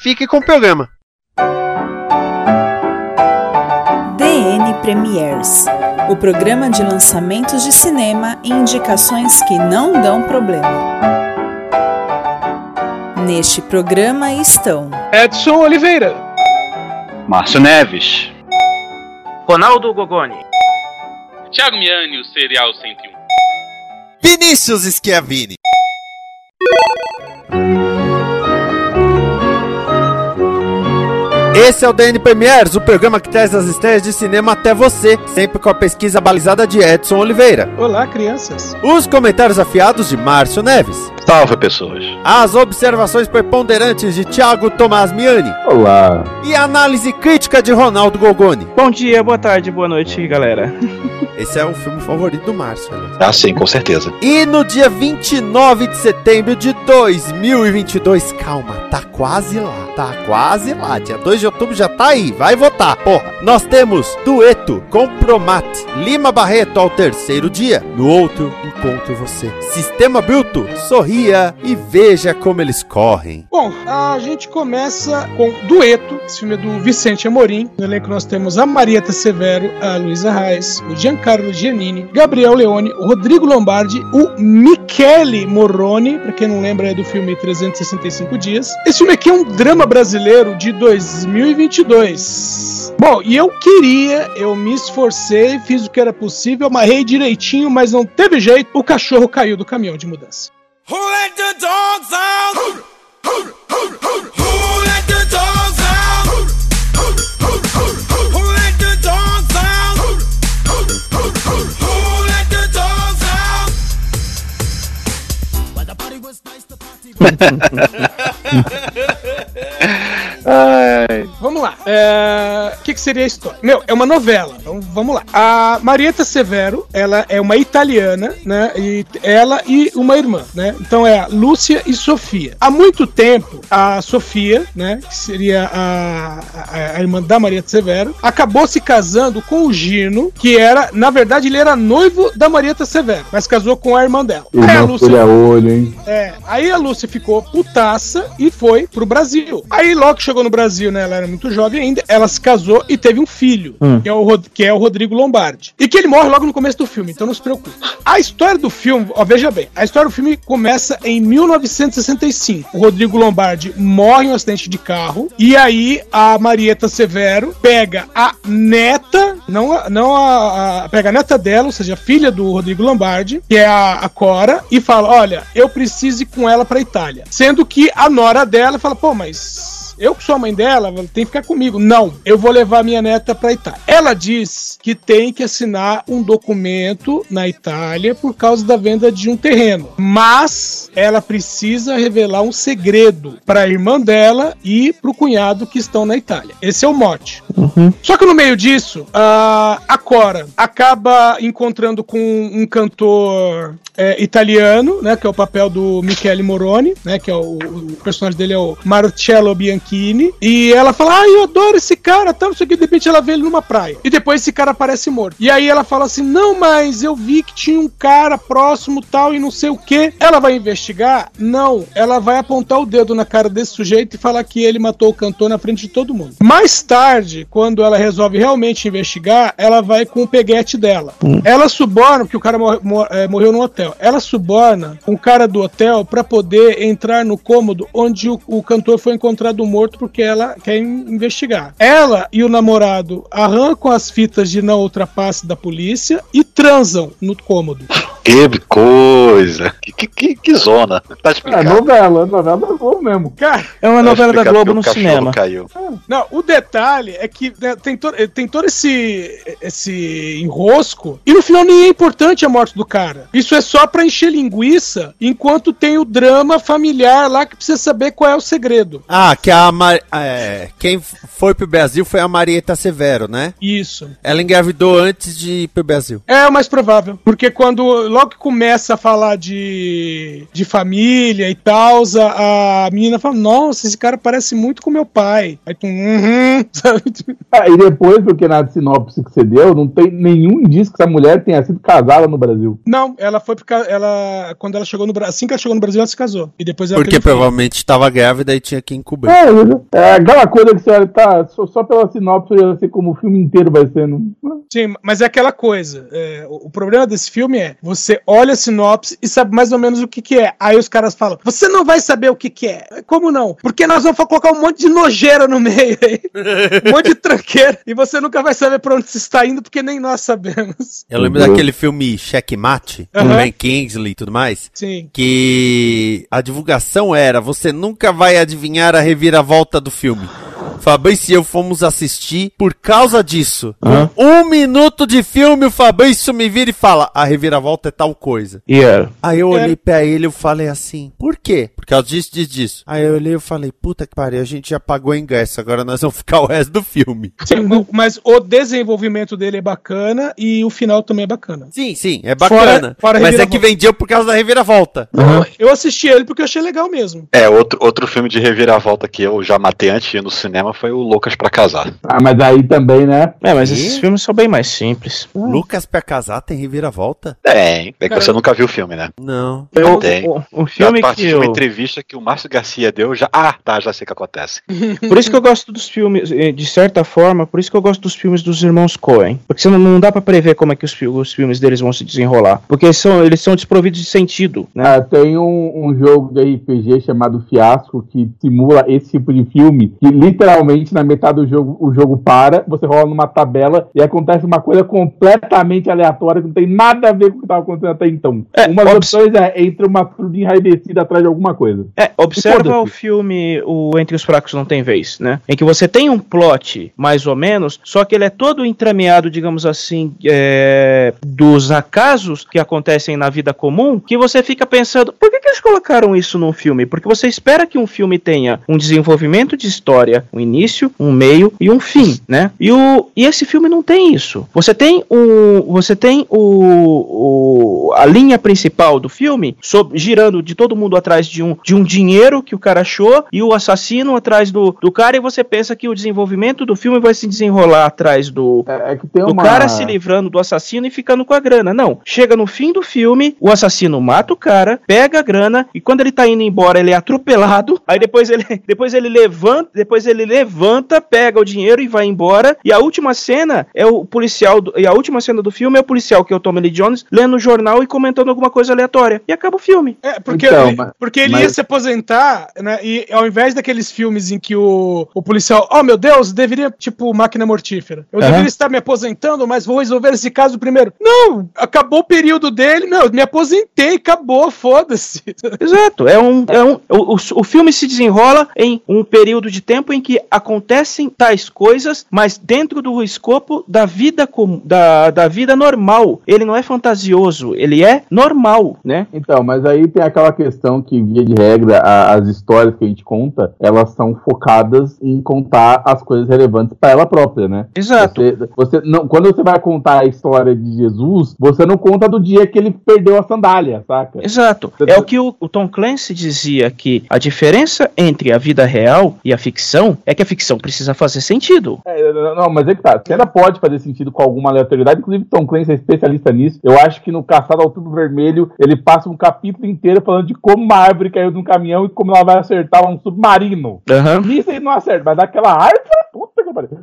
fique com o programa. DN Premiers o programa de lançamentos de cinema e indicações que não dão problema. Neste programa estão Edson Oliveira, Márcio Neves, Ronaldo Gogoni, Thiago Miani, o Serial 101, Vinícius Schiavini. Esse é o DN Premiers, o programa que traz as estreias de cinema até você, sempre com a pesquisa balizada de Edson Oliveira. Olá, crianças. Os comentários afiados de Márcio Neves. Salve, pessoas. As observações preponderantes de Thiago Tomás Miani. Olá. E a análise crítica de Ronaldo Gogoni. Bom dia, boa tarde, boa noite, galera. Esse é o filme favorito do Márcio. Né? Ah, sim, com certeza. E no dia 29 de setembro de 2022, calma, tá quase lá, tá quase lá. Dia 2 de outubro já tá aí, vai votar, porra. Nós temos Dueto, Compromate, Lima Barreto ao terceiro dia. No outro, encontro você. Sistema Bruto, sorria e veja como eles correm. Bom, a gente começa com Dueto, esse filme é do Vicente Amorim. No elenco nós temos a Marieta Severo, a Luísa Reis, o Giancarlo Giannini, Gabriel Leone, o Rodrigo Lombardi, o Michele Morrone, pra quem não lembra é do filme 365 Dias. Esse filme aqui é um drama brasileiro de 2022. Bom, e eu queria, eu me esforcei, fiz o que era possível, amarrei direitinho, mas não teve jeito, o cachorro caiu do caminhão de mudança. Who let the dogs out? Who, who, who, who let the dogs out? Who let the dogs out? Who let the dogs out? But the party was nice, the party Ai. Vamos lá. É, o que, que, seria a história? Meu, é uma novela. Então vamos lá. A Marieta Severo, ela é uma italiana, né? E ela e uma irmã, né? Então é a Lúcia e Sofia. Há muito tempo, a Sofia, né? Que seria a, a, a irmã da Marieta Severo, acabou se casando com o Gino, que era, na verdade, ele era noivo da Marieta Severo, mas casou com a irmã dela. Aí a Lúcia, olho, hein? É, aí a Lúcia ficou putaça e foi pro Brasil. Aí logo que chegou no Brasil, né? Ela era muito jovem ainda. Ela se casou e teve um filho, hum. que, é o, que é o Rodrigo Lombardi. E que ele morre logo no começo do filme, então não se preocupe. A história do filme, ó, veja bem, a história do filme começa em 1965. O Rodrigo Lombardi morre em um acidente de carro. E aí a Marieta Severo pega a neta, não, a, não a, a pega a neta dela, ou seja, a filha do Rodrigo Lombardi, que é a, a Cora, e fala: Olha, eu preciso ir com ela pra Itália. Sendo que a nora dela fala: Pô, mas eu que sou a mãe dela, tem que ficar comigo. Não, eu vou levar minha neta para Itália. Ela diz que tem que assinar um documento na Itália por causa da venda de um terreno, mas ela precisa revelar um segredo para a irmã dela e para o cunhado que estão na Itália. Esse é o mote. Uhum. Só que no meio disso, a Cora acaba encontrando com um cantor é, italiano, né, que é o papel do Michele Moroni, né, que é o, o personagem dele é o Marcello Bianchini, e ela fala, ah, eu adoro esse cara, tal, isso aqui, de repente ela vê ele numa praia, e depois esse cara aparece morto. E aí ela fala assim, não, mas eu vi que tinha um cara próximo, tal, e não sei o que. Ela vai investigar? Não, ela vai apontar o dedo na cara desse sujeito e falar que ele matou o cantor na frente de todo mundo. Mais tarde, quando ela resolve realmente investigar, ela vai com o peguete dela. Hum. Ela suborna, porque o cara mor mor é, morreu no hotel, ela suborna um cara do hotel para poder entrar no cômodo onde o, o, cantor foi encontrado morto porque ela quer investigar. Ela e o namorado arrancam as fitas de não ultrapasse da polícia e transam no cômodo. Que coisa. Que, que, que, que zona. Tá É explicado. novela, novela da Globo mesmo. Cara, É uma Tá novela da Globo no cinema. Caiu. Não, o detalhe é que né, tem, to- tem todo esse, esse enrosco e no final nem é importante a morte do cara. Isso é só pra encher linguiça, enquanto tem o drama familiar lá que precisa saber qual é o segredo. Ah, que a Mar... é, quem foi pro Brasil foi a Marieta Severo, né? Isso. Ela engravidou antes de ir pro Brasil. É o mais provável. Porque quando logo que começa a falar de, de família e tal, a, a menina fala: Nossa, esse cara parece muito com meu pai. Aí tu, uhum, sabe? Ah, e depois, porque na sinopse que você deu, não tem nenhum indício que essa mulher tenha sido casada no Brasil. Não, ela foi porque ela. Quando ela chegou no Brasil. Assim que ela chegou no Brasil, ela se casou. E depois ela Porque provavelmente estava grávida e tinha que encobrir. É, é aquela coisa que você olha, tá, só, só pela sinopse eu já sei como o filme inteiro vai ser. Não... Sim, mas é aquela coisa. é, o, o problema desse filme é: você olha a sinopse e sabe mais ou menos o que, que é. Aí os caras falam: Você não vai saber o que, que é. Como não? Porque nós vamos colocar um monte de nojeira no meio aí. um monte de tranqueira. E você nunca vai saber pra onde você está indo, porque nem nós sabemos. Eu lembro daquele filme Checkmate, com Aham. Ben Kingsley e tudo mais. Sim. Que a divulgação era: você nunca vai adivinhar a reviravolta do filme. Fabrício e eu fomos assistir por causa disso. Com um minuto de filme, o Fabrício me vira e fala: a reviravolta é tal coisa. E era. Aí eu É. olhei pra ele e falei assim, por quê? Por causa disso, disso, disso. Aí eu olhei e falei, puta que pariu, a gente já pagou o ingresso, agora nós vamos ficar o resto do filme. Sim, mas o desenvolvimento dele é bacana e o final também é bacana. Sim, sim, é bacana. Fora- fora a mas é que vendia por causa da reviravolta. Eu assisti ele porque eu achei legal mesmo. É, outro, outro filme de reviravolta que eu já matei antes de ir no cinema foi o Loucas pra Casar. Ah, mas aí também, né? É, mas E? esses filmes são bem mais simples. Lucas pra casar tem reviravolta? Tem, é que você nunca viu o filme, né? Não. Eu, Tem. o, o filme partir que de uma eu... entrevista que o Márcio Garcia deu, já. Ah, tá, já sei o que acontece. Por isso que eu gosto dos filmes, eh, de certa forma, por isso que eu gosto dos filmes dos irmãos Coen. Porque você não, não dá pra prever como é que os, os filmes deles vão se desenrolar. Porque eles são, eles são desprovidos de sentido, né? Ah, tem um, um jogo de RPG chamado Fiasco que simula esse tipo de filme, que literalmente na metade do jogo o jogo para, você rola numa tabela e acontece uma coisa completamente aleatória que não tem nada a ver com o que estava acontecendo até então. É, uma das obs- opções é entre uma turma enraivecida atrás de alguma coisa. É, observa o filme o Entre os Fracos Não Tem Vez, né? Em que você tem um plot, mais ou menos, só que ele é todo entremeado, digamos assim, é, dos acasos que acontecem na vida comum, que você fica pensando, por que, que eles colocaram isso num filme? Porque você espera que um filme tenha um desenvolvimento de história, um início, um meio e um fim, né? E, o, e esse filme não tem isso. Você tem o, você tem o, o- a linha principal do filme sob- girando de todo mundo atrás de um, de um dinheiro que o cara achou e o assassino atrás do, do cara e você pensa que o desenvolvimento do filme vai se desenrolar atrás do, É, é que tem do uma. cara se livrando do assassino e ficando com a grana. Não. Chega no fim do filme, o assassino mata o cara, pega a grana e quando ele tá indo embora, ele é atropelado. Aí depois ele, depois ele levanta, depois ele levanta, pega o dinheiro e vai embora. E a última cena é o policial do- e a última cena do filme é o policial que é o Tommy Lee Jones lendo o jornal e comentando alguma coisa aleatória. E acaba o filme. É, porque, Então, ele, mas- porque ele mas- ia se aposentar, né? E ao invés daqueles filmes em que o, o policial, oh meu Deus, deveria, tipo, máquina mortífera. Eu Aham. deveria estar me aposentando, mas vou resolver esse caso primeiro. Não, acabou o período dele, não, eu me aposentei, acabou, foda-se. Exato, é um, é um o, o, o filme se desenrola em um período de tempo em que acontecem tais coisas, mas dentro do escopo da vida com, da, da vida normal. Ele não é fantasioso, ele é normal, né? Então, mas aí tem aquela questão que, via de regra, a- as histórias que a gente conta, elas são focadas em contar as coisas relevantes para ela própria, né? Exato. Você, você não, quando você vai contar a história de Jesus, você não conta do dia que ele perdeu a sandália, saca? Exato. É o que o, o Tom Clancy dizia que a diferença entre a vida real e a ficção é que a ficção precisa fazer sentido. É, não, mas é que tá. Você ainda pode fazer sentido com alguma aleatoriedade. Inclusive, Tom Clancy é especialista nisso. Eu acho que no Caçado ao Outubro Vermelho, ele passa um capítulo inteiro falando de como uma árvore caiu de um caminhão e como ela vai acertar um submarino. Aham. Nisso ele não acerta, mas daquela árvore,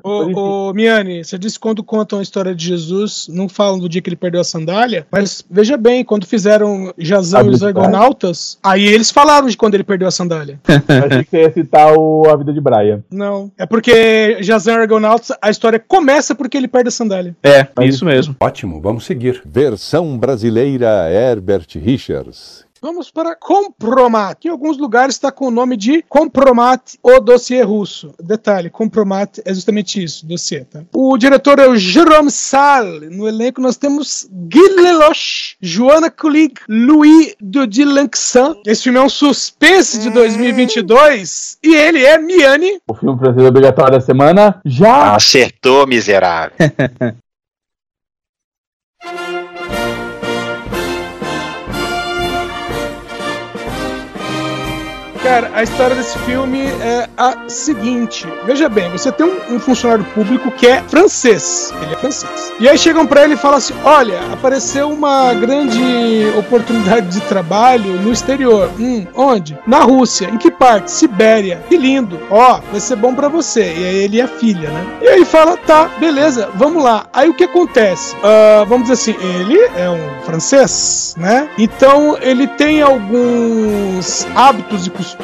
Ô, ô, Miane, você disse que quando contam a história de Jesus, não falam do dia que ele perdeu a sandália, mas veja bem, quando fizeram Jazão e os Argonautas, aí eles falaram de quando ele perdeu a sandália. Achei que você ia citar o, a vida de Brian. Não, é porque Jazão e Argonautas, a história começa porque ele perde a sandália. É, isso mesmo. Ótimo, vamos seguir. Versão brasileira Herbert Richards. Vamos para Compromat. Em alguns lugares está com o nome de Compromat, o dossiê russo. Detalhe, Compromat é justamente isso, dossiê. Tá? O diretor é o Jerome Sal. No elenco nós temos Guy Lelouch, Joana Kulig, Louis Dodilanxan. Esse filme é um suspense de 2022 e ele é Miane. O filme francês obrigatório da semana já. Acertou, miserável. Cara, a história desse filme é a seguinte. Veja bem, você tem um, um funcionário público que é francês. Ele é francês. E aí chegam para ele e falam assim: olha, apareceu uma grande oportunidade de trabalho no exterior. Hum, onde? Na Rússia. Em que parte? Sibéria. Que lindo. Ó, vai ser bom para você. E aí ele e a filha, né? E aí fala: tá, beleza, vamos lá. Aí o que acontece? Uh, vamos dizer assim, ele é um francês, né? Então ele tem alguns hábitos e costumes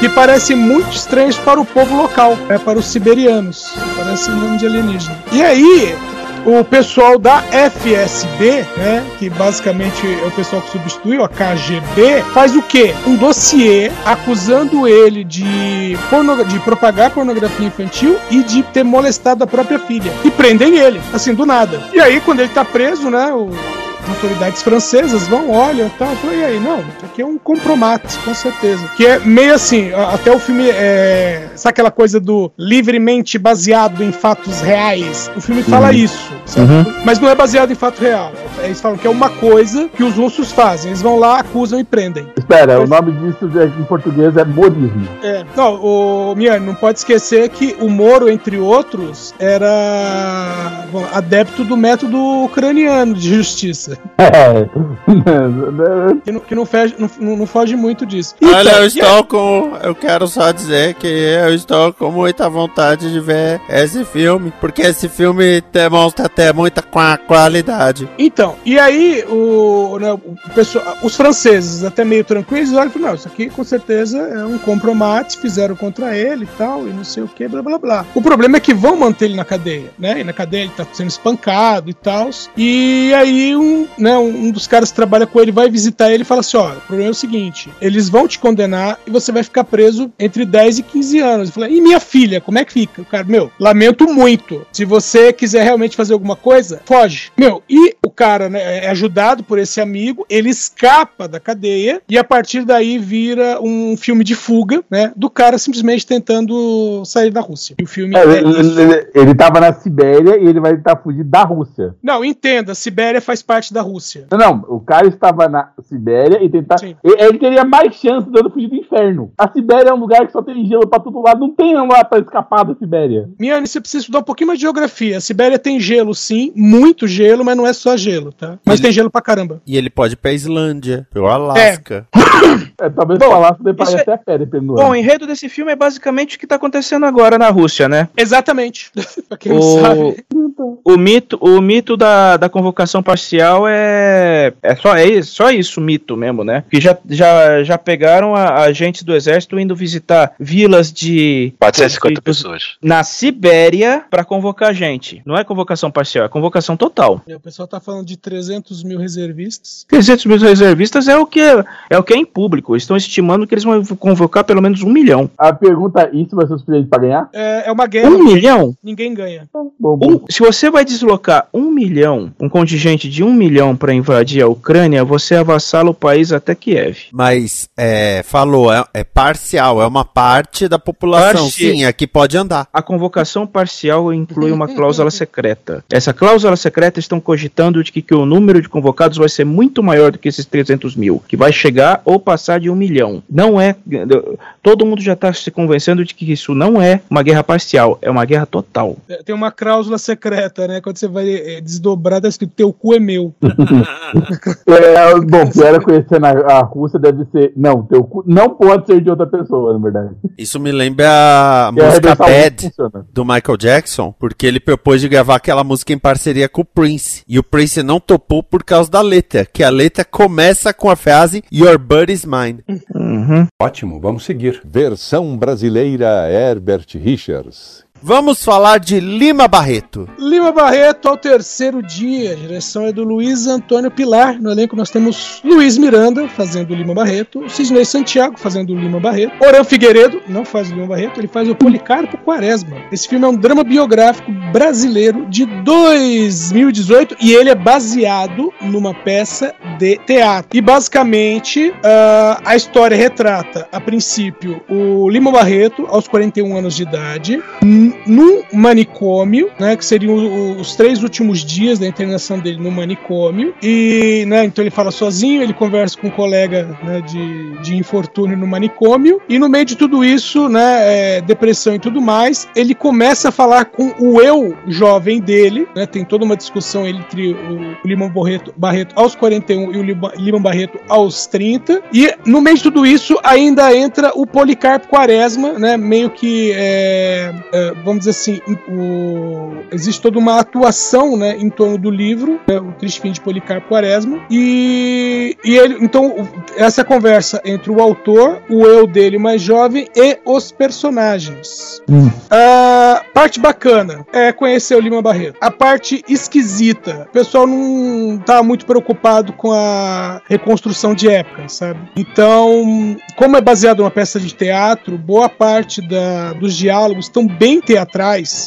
que parecem muito estranhos para o povo local, é para os siberianos. Parece nome de alienígena. E aí, o pessoal da FSB, né, que basicamente é o pessoal que substituiu a KGB, faz o quê? Um dossiê acusando ele de, de propagar pornografia infantil e de ter molestado a própria filha. E prendem ele, assim, do nada. E aí, quando ele tá preso, né, o autoridades francesas vão, olham e tal. E aí, não, isso aqui é um compromate, com certeza. Que é meio assim, até o filme é. Sabe aquela coisa do livremente baseado em fatos reais? O filme fala Uhum. isso, sabe? Uhum. mas não é baseado em fato real. Eles falam que é uma coisa que os russos fazem. Eles vão lá, acusam e prendem. Espera, o nome disso em português é morismo. É, não, o Miane, não pode esquecer que o Moro, entre outros, era bom, adepto do método ucraniano de justiça. É. Que não, que não, foge, não, não foge muito disso. Olha, Então, eu e estou com. Eu quero só dizer que eu estou com muita vontade de ver esse filme. Porque esse filme demonstra até muita qua- qualidade. Então, e aí o, né, o pessoal, os franceses, até meio tranquilos, olham e falam, não, isso aqui com certeza é um compromate, fizeram contra ele e tal, e não sei o que, blá blá blá. O problema é que vão manter ele na cadeia, né? E na cadeia ele tá sendo espancado e tal. E aí um, né, um dos caras que trabalha com ele vai visitar ele e fala assim: olha, o problema é o seguinte, eles vão te condenar e você vai ficar preso entre 10 e 15 anos. Eu falei, e minha filha, como é que fica? O cara, meu, lamento muito. Se você quiser realmente fazer alguma coisa, foge. Meu, e o cara né, é ajudado por esse amigo, ele escapa da cadeia e a partir daí vira um filme de fuga, né? Do cara simplesmente tentando sair da Rússia. E o filme É, é ele, ele, ele tava na Sibéria e ele vai tentar fugir da Rússia. Não, entenda, Sibéria faz parte da Rússia. Não, não, o cara estava na Sibéria e tentar. Ele, ele teria mais chance de fugir do inferno. A Sibéria é um lugar que só tem gelo pra todo lado, não tem lá pra escapar da Sibéria. Miane, você precisa estudar um pouquinho mais de geografia. A Sibéria tem gelo, sim, muito gelo, mas não é só gelo, tá? Mas tem gelo pra caramba. E ele pode ir pra Islândia, pro Alasca. É, talvez falasse de isso é- até a pé, dependendo do Bom, o enredo desse filme é basicamente o que tá acontecendo agora na Rússia, né? Exatamente. pra quem não O, sabe. O mito, o mito da, da convocação parcial é, é, só, é isso- só isso, mito mesmo, né? Que já, já, já pegaram a, agentes do exército indo visitar vilas de 450 de- pessoas. na Sibéria pra convocar gente. Não é convocação parcial, é convocação total. O pessoal tá falando de 300 mil reservistas. 300 mil reservistas é o que é, é o que é em público. Estão estimando que eles vão convocar pelo menos um milhão. A pergunta é: isso vai ser o suficiente pra ganhar? É, é uma guerra. Um milhão? Ninguém ganha. Bom, Um- se você vai deslocar um milhão, um contingente de um milhão para invadir a Ucrânia, você avassala o país até Kiev. Mas, é, falou, é, é parcial, é uma parte da população, Parci- sim, é que pode andar. A convocação parcial inclui uma cláusula secreta. Essa cláusula secreta estão cogitando de que, que o número de convocados vai ser muito maior do que esses 300 mil, que vai chegar ou passar de um milhão. Não é. Todo mundo já está se convencendo de que isso não é uma guerra parcial, é uma guerra total. É, Tem uma cláusula secreta, né? Quando você vai é, desdobrar, tá escrito teu cu é meu. É, bom, pior é conhecendo a, a Rússia deve ser. Não, teu cu não pode ser de outra pessoa, na verdade. Isso me lembra a E a música arrebentar o Bad do Michael Jackson, porque ele propôs de gravar aquela música em parceria com o Prince. E o Prince não topou por causa da letra, que a letra começa com a frase Your Buddy's Mine. Uhum. Ótimo, vamos seguir. Versão brasileira Herbert Richards. Vamos falar de Lima Barreto. Lima Barreto ao terceiro dia. A direção é do Luiz Antônio Pilar. No elenco nós temos Luiz Miranda fazendo Lima Barreto, Sidney Santiago fazendo Lima Barreto, Oran Figueiredo não faz Lima Barreto, ele faz o Policarpo Quaresma. Esse filme é um drama biográfico brasileiro de 2018 e ele é baseado numa peça de teatro. E basicamente ah, a história retrata, a princípio, o Lima Barreto aos 41 anos de idade, num manicômio, né, que seriam os três últimos dias da internação dele no manicômio. E, né, então ele fala sozinho, ele conversa com um colega né, de, de infortúnio no manicômio. E no meio de tudo isso, né, é, depressão e tudo mais, ele começa a falar com o eu jovem dele, né, tem toda uma discussão entre o, o Lima Barreto, Barreto aos 41 e o Lima Barreto aos 30. E no meio de tudo isso ainda entra o Policarpo Quaresma, né, meio que é, é, vamos dizer assim, o- existe toda uma atuação né, em torno do livro, né, o Triste Fim de Policarpo Quaresma, e, e ele, então, essa conversa entre o autor, o eu dele mais jovem e os personagens. A parte bacana é conhecer o Lima Barreto. A parte esquisita, o pessoal não tá muito preocupado com a reconstrução de época, sabe? Então, como é baseado numa peça de teatro, boa parte da- dos diálogos estão bem teatrais,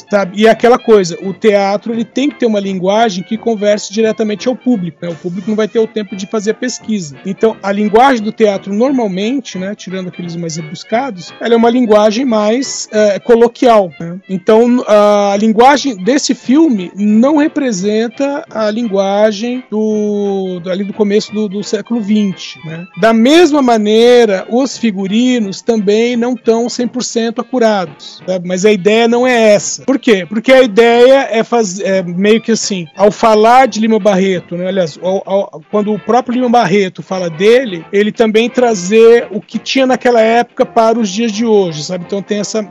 sabe? E é aquela coisa, o teatro ele tem que ter uma linguagem que converse diretamente ao público, né? O público não vai ter o tempo de fazer pesquisa. Então, a linguagem do teatro normalmente, né, tirando aqueles mais rebuscados, ela é uma linguagem mais é, coloquial. né? Então, a linguagem desse filme não representa a linguagem do, do- ali do começo do, do século XX. né? Da mesma maneira, os figurinos também não estão 100% acurados. sabe? Mas a ideia não é essa. Por quê? Porque a ideia é fazer é meio que assim, ao falar de Lima Barreto, né? aliás, ao- ao- quando o próprio Lima Barreto fala dele, ele também trazer o que tinha naquela época para os dias de hoje, sabe? Então tem essa é,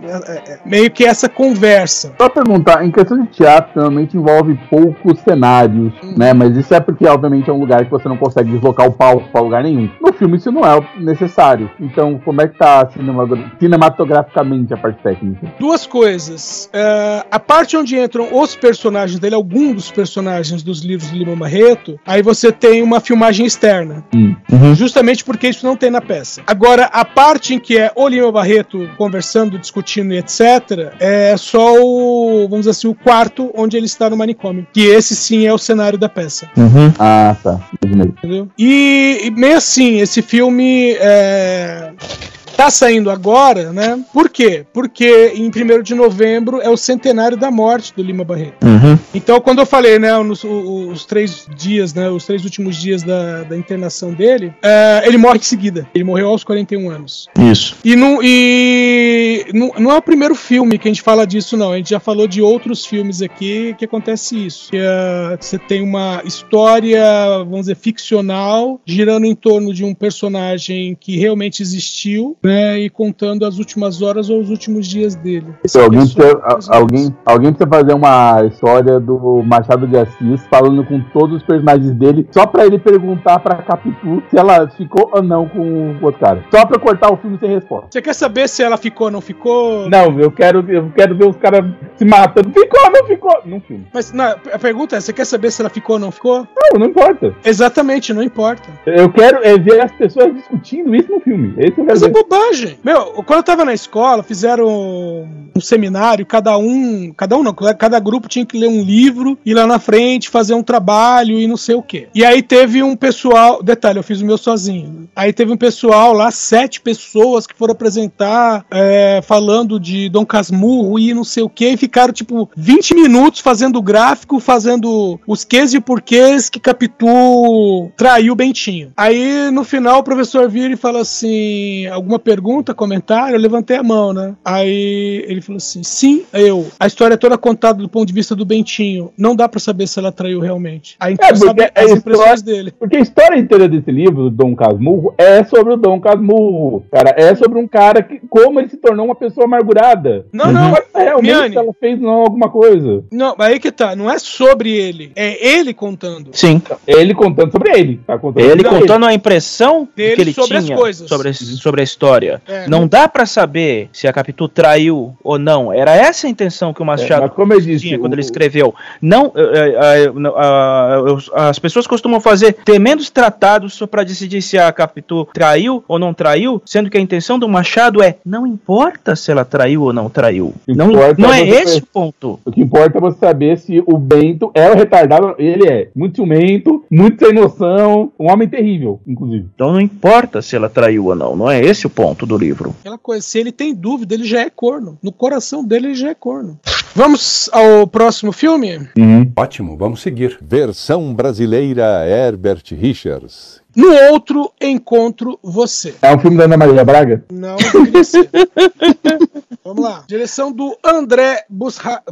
é, meio que essa conversa. Só perguntar, em questão de teatro, normalmente envolve poucos cenários, né? Mas isso é porque, obviamente, é um lugar que você não consegue deslocar o palco para lugar nenhum. No filme isso não é necessário. Então, como é que tá cinema- cinematograficamente a parte técnica? Duas coisas. É, a parte onde entram os personagens dele, alguns dos personagens dos livros do Lima Barreto, aí você tem uma filmagem externa. Justamente porque isso não tem na peça. Agora, a parte em que é o Lima Barreto conversando, discutindo e etc., é só o, vamos dizer assim, o quarto onde ele está no manicômio. Que esse sim é o cenário da peça. Ah, tá. Entendeu? E, e meio assim, esse filme é, tá saindo agora, né? Por quê? Porque em 1 de novembro é o centenário da morte do Lima Barreto. Então, quando eu falei, né, nos, os três dias, né, os três últimos dias da, da internação dele, é, ele morre em seguida. Ele morreu aos 41 anos. Isso. E, não, e não, não é o primeiro filme que a gente fala disso, não. A gente já falou de outros filmes aqui que acontece isso. Que, é, você tem uma história, vamos dizer, ficcional, girando em torno de um personagem que realmente existiu, né? E contando as últimas horas ou os últimos dias dele. Então, alguém, precisa, é só- a- alguém, alguém precisa fazer uma história do Machado de Assis falando com todos os personagens dele, só pra ele perguntar pra Capitu se ela ficou ou não com o outro cara. Só pra cortar o filme sem resposta. Você quer saber se ela ficou ou não ficou? Não, eu quero, eu quero ver os caras se matando. Ficou ou não ficou? Num filme. Mas não, a pergunta é: você quer saber se ela ficou ou não ficou? Não, não importa. Exatamente, não importa. Eu quero é ver as pessoas discutindo isso no filme. Esse quero Mas é. Bobagem. Meu, quando eu tava na escola, fizeram um seminário, cada um, cada um não, cada grupo tinha que ler um livro, ir lá na frente, fazer um trabalho e não sei o quê. E aí teve um pessoal, detalhe, eu fiz o meu sozinho. Aí teve um pessoal lá, sete pessoas que foram apresentar, é, falando de Dom Casmurro e não sei o quê, e ficaram, tipo, 20 minutos fazendo gráfico, fazendo os ques e porquês que Capitu traiu o Bentinho. Aí, no final, o professor vira e fala assim: alguma pergunta, comentário? Eu levantei a mão, né? Aí ele falou assim: sim, eu. A história é toda contada do ponto de vista do Bentinho. Não dá pra saber se ela traiu realmente. Aí É, sabe porque as a impressões história- dele. Porque a história inteira desse livro, do Dom Casmurro, é sobre o Dom Casmurro. Cara, é sobre um cara que, como ele se tornou uma pessoa amargurada. Não, não, Mas realmente Miane. ela fez não, alguma coisa. Não, aí que tá, não é sobre ele, é ele contando. Sim. Ele contando sobre ele. Tá contando Ele contando a impressão Dele que ele sobre as tinha coisas. sobre, sobre a história. É. Não dá pra saber se a Capitu traiu ou não. Era essa a intenção que o Machado É, como eu disse, tinha quando o- ele escreveu. Não, ah, os- as pessoas costumam fazer tremendos tratados só pra decidir se a Capitu traiu ou não traiu, sendo que a intenção do Machado é não importa se ela traiu ou não traiu. Não, Importa não é esse o ponto. O que importa é você saber se o Bento é o retardado. Ele é muito ciumento, muito sem noção, um homem terrível, inclusive. Então não importa se ela traiu ou não. Não é esse o ponto do livro. Aquela coisa, se ele tem dúvida, ele já é corno. No coração dele, ele já é corno. Vamos ao próximo filme? Ótimo, vamos seguir. Versão brasileira Herbert Richards. No outro encontro você. É um filme da Ana Maria Braga? Não, deveria ser. Vamos lá. Direção do André Busra...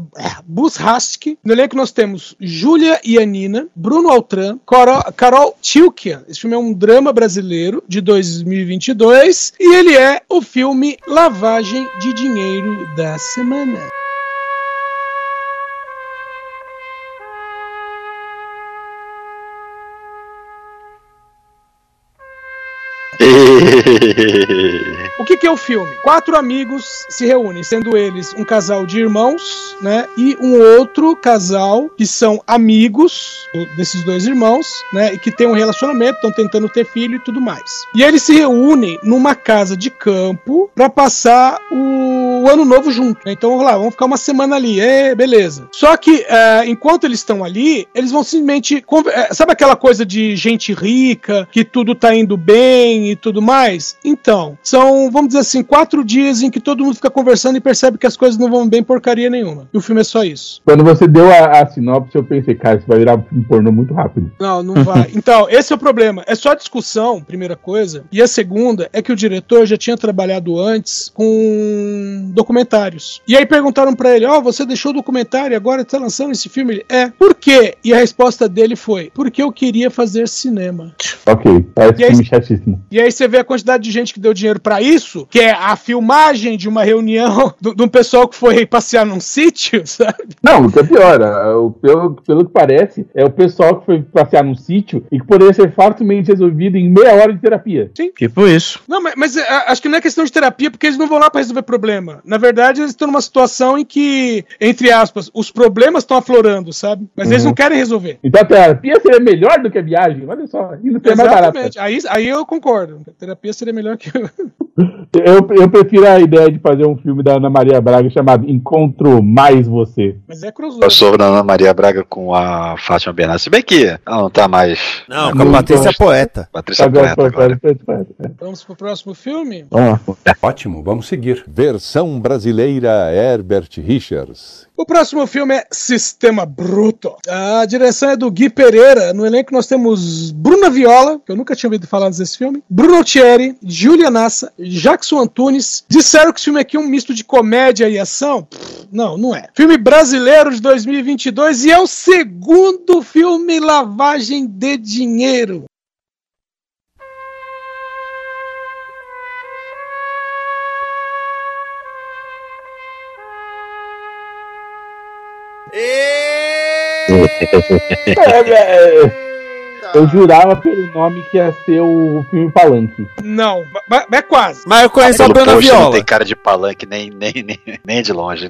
Busraski. No elenco nós temos Júlia Ianina, Bruno Altran, Carol, Carol Tilkian. Esse filme é um drama brasileiro de 2022 e ele é o filme Lavagem de Dinheiro da Semana. O que, que é o filme? Quatro amigos se reúnem, sendo eles um casal de irmãos, né? E um outro casal que são amigos desses dois irmãos, né? E que tem um relacionamento, estão tentando ter filho e tudo mais. E eles se reúnem numa casa de campo para passar o ano novo junto. né? Então vamos lá, vamos ficar uma semana ali, é, beleza. Só que é, enquanto eles estão ali, eles vão simplesmente. é, sabe aquela coisa de gente rica, que tudo tá indo bem e tudo mais? Então, são, vamos dizer assim, quatro dias em que todo mundo fica conversando e percebe que as coisas não vão bem porcaria nenhuma. E o filme é só isso. Quando você deu a, a sinopse, eu pensei, cara, isso vai virar um pornô muito rápido. Não, não vai. Então, esse é o problema. É só discussão, primeira coisa. E a segunda é que o diretor já tinha trabalhado antes com documentários. E aí perguntaram pra ele: Ó, você deixou o documentário e agora tá lançando esse filme? Ele, é. Por quê? E a resposta dele foi: porque eu queria fazer cinema. Ok, parece E aí- filme chatíssimo. E aí você vê a quantidade de gente que deu dinheiro pra isso, que é a filmagem de uma reunião do- de um pessoal que foi passear num sítio, sabe? Não, o que é pior, o- pelo, pelo que parece, é o pessoal que foi passear num sítio e que poderia ser facilmente resolvido em meia hora de terapia. Tipo isso. Não, mas, mas, é, acho que não é questão de terapia, porque eles não vão lá pra resolver problema. Na verdade, eles estão numa situação em que, entre aspas, os problemas estão aflorando, sabe? Mas eles Uhum. não querem resolver. Então a terapia seria melhor do que a viagem, olha só, ainda mais barata. Exatamente. Aí, aí eu concordo. A terapia seria melhor que. Eu, eu prefiro a ideia de fazer um filme da Ana Maria Braga chamado Encontro Mais Você. Mas é crossover. Da Ana Maria Braga com a Fátima Bernardes. Se bem que ela não tá mais. Não, com a Patrícia Poeta. Patrícia Agora, Poeta agora. Vamos pro próximo filme? Ótimo, vamos seguir. Versão brasileira Herbert Richards. O próximo filme é Sistema Bruto. A direção é do Gui Pereira. No elenco nós temos Bruna Viola, que eu nunca tinha ouvido falar desse filme, Bruno Altieri, Julia Nassa, Jackson Antunes. Disseram que esse filme aqui é um misto de comédia e ação? Pff, não, não é. Filme brasileiro de 2022 e é o segundo filme lavagem de dinheiro. É, é, eu jurava pelo nome que ia ser o filme Palanque. Não, mas é quase. Mas eu conheço a Pelo Bruna post não Viola. tem cara de palanque nem, nem, nem, nem de longe,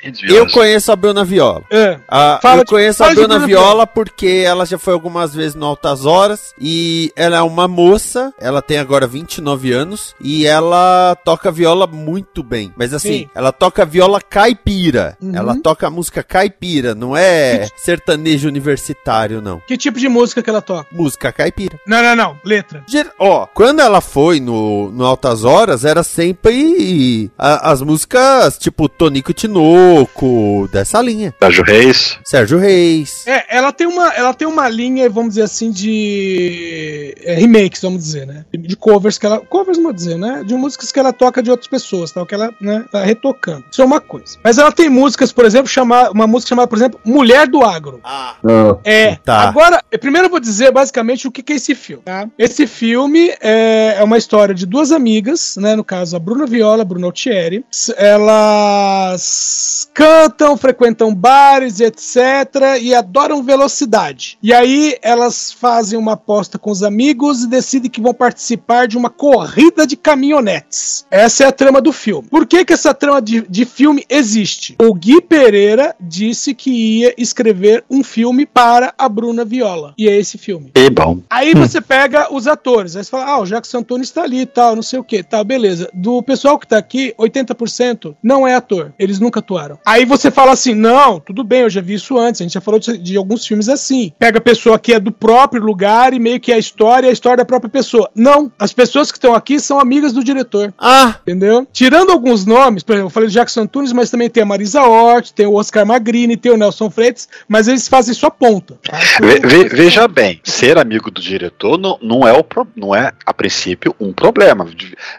nem de Eu conheço a Bruna Viola. É. Ah, Fala eu de- conheço fala a Bruna Bruna Viola porque ela já foi algumas vezes no Altas Horas e ela é uma moça, ela tem agora 29 anos e ela toca viola muito bem. Mas assim, Sim. ela toca viola caipira. Uhum. Ela toca música caipira, não é sertanejo universitário, não. Que tipo de música que ela toca? Música caipira. Não, não, não. Letra. Ger- Ó, quando ela foi no no, Altas Horas era sempre a- as músicas tipo Tonico Tinoco, dessa linha. Sérgio Reis. Sérgio Reis. É, ela tem uma, ela tem uma linha, vamos dizer assim, de é, remakes, vamos dizer, né? De covers que ela, covers, vamos dizer, né? De músicas que ela toca de outras pessoas, tal, que ela, né, tá retocando. Isso é uma coisa. Mas ela tem músicas, por exemplo, chamar, uma música chamada, por exemplo, Mulher do Agro. Ah. É, Tá. agora, eu primeiro vou dizer basicamente o que, que é esse filme, tá? Esse filme é, é uma história de duas amigas, né? No caso, a Bruna Viola, a Bruna Altieri. Elas cantam, frequentam bares, etc. E adoram velocidade. E aí elas fazem uma aposta com os amigos e decidem que vão participar de uma corrida de caminhonetes. Essa é a trama do filme. Por que, que essa trama de, de filme existe? O Gui Pereira disse que ia escrever um filme para a Bruna Viola. E é esse filme. E bom. Aí você pega os atores, aí você fala, ah, o Jackson Antunes tá ali e tal, não sei o que, tá, beleza. Do pessoal que tá aqui, 80% não é ator, eles nunca atuaram. Aí você fala assim, não, tudo bem, eu já vi isso antes, a gente já falou de, de alguns filmes assim. Pega a pessoa que é do próprio lugar e meio que é a história, a história da própria pessoa. Não, as pessoas que estão aqui são amigas do diretor. Ah! Entendeu? Tirando alguns nomes, por exemplo, eu falei do Jackson Antunes, mas também tem a Marisa Hort, tem o Oscar Magrini, tem o Nelson Freitas, mas eles fazem só ponta. tá? Ve- ve- veja bem, ser amigo do diretor não, não, é o, não é, a princípio, um problema.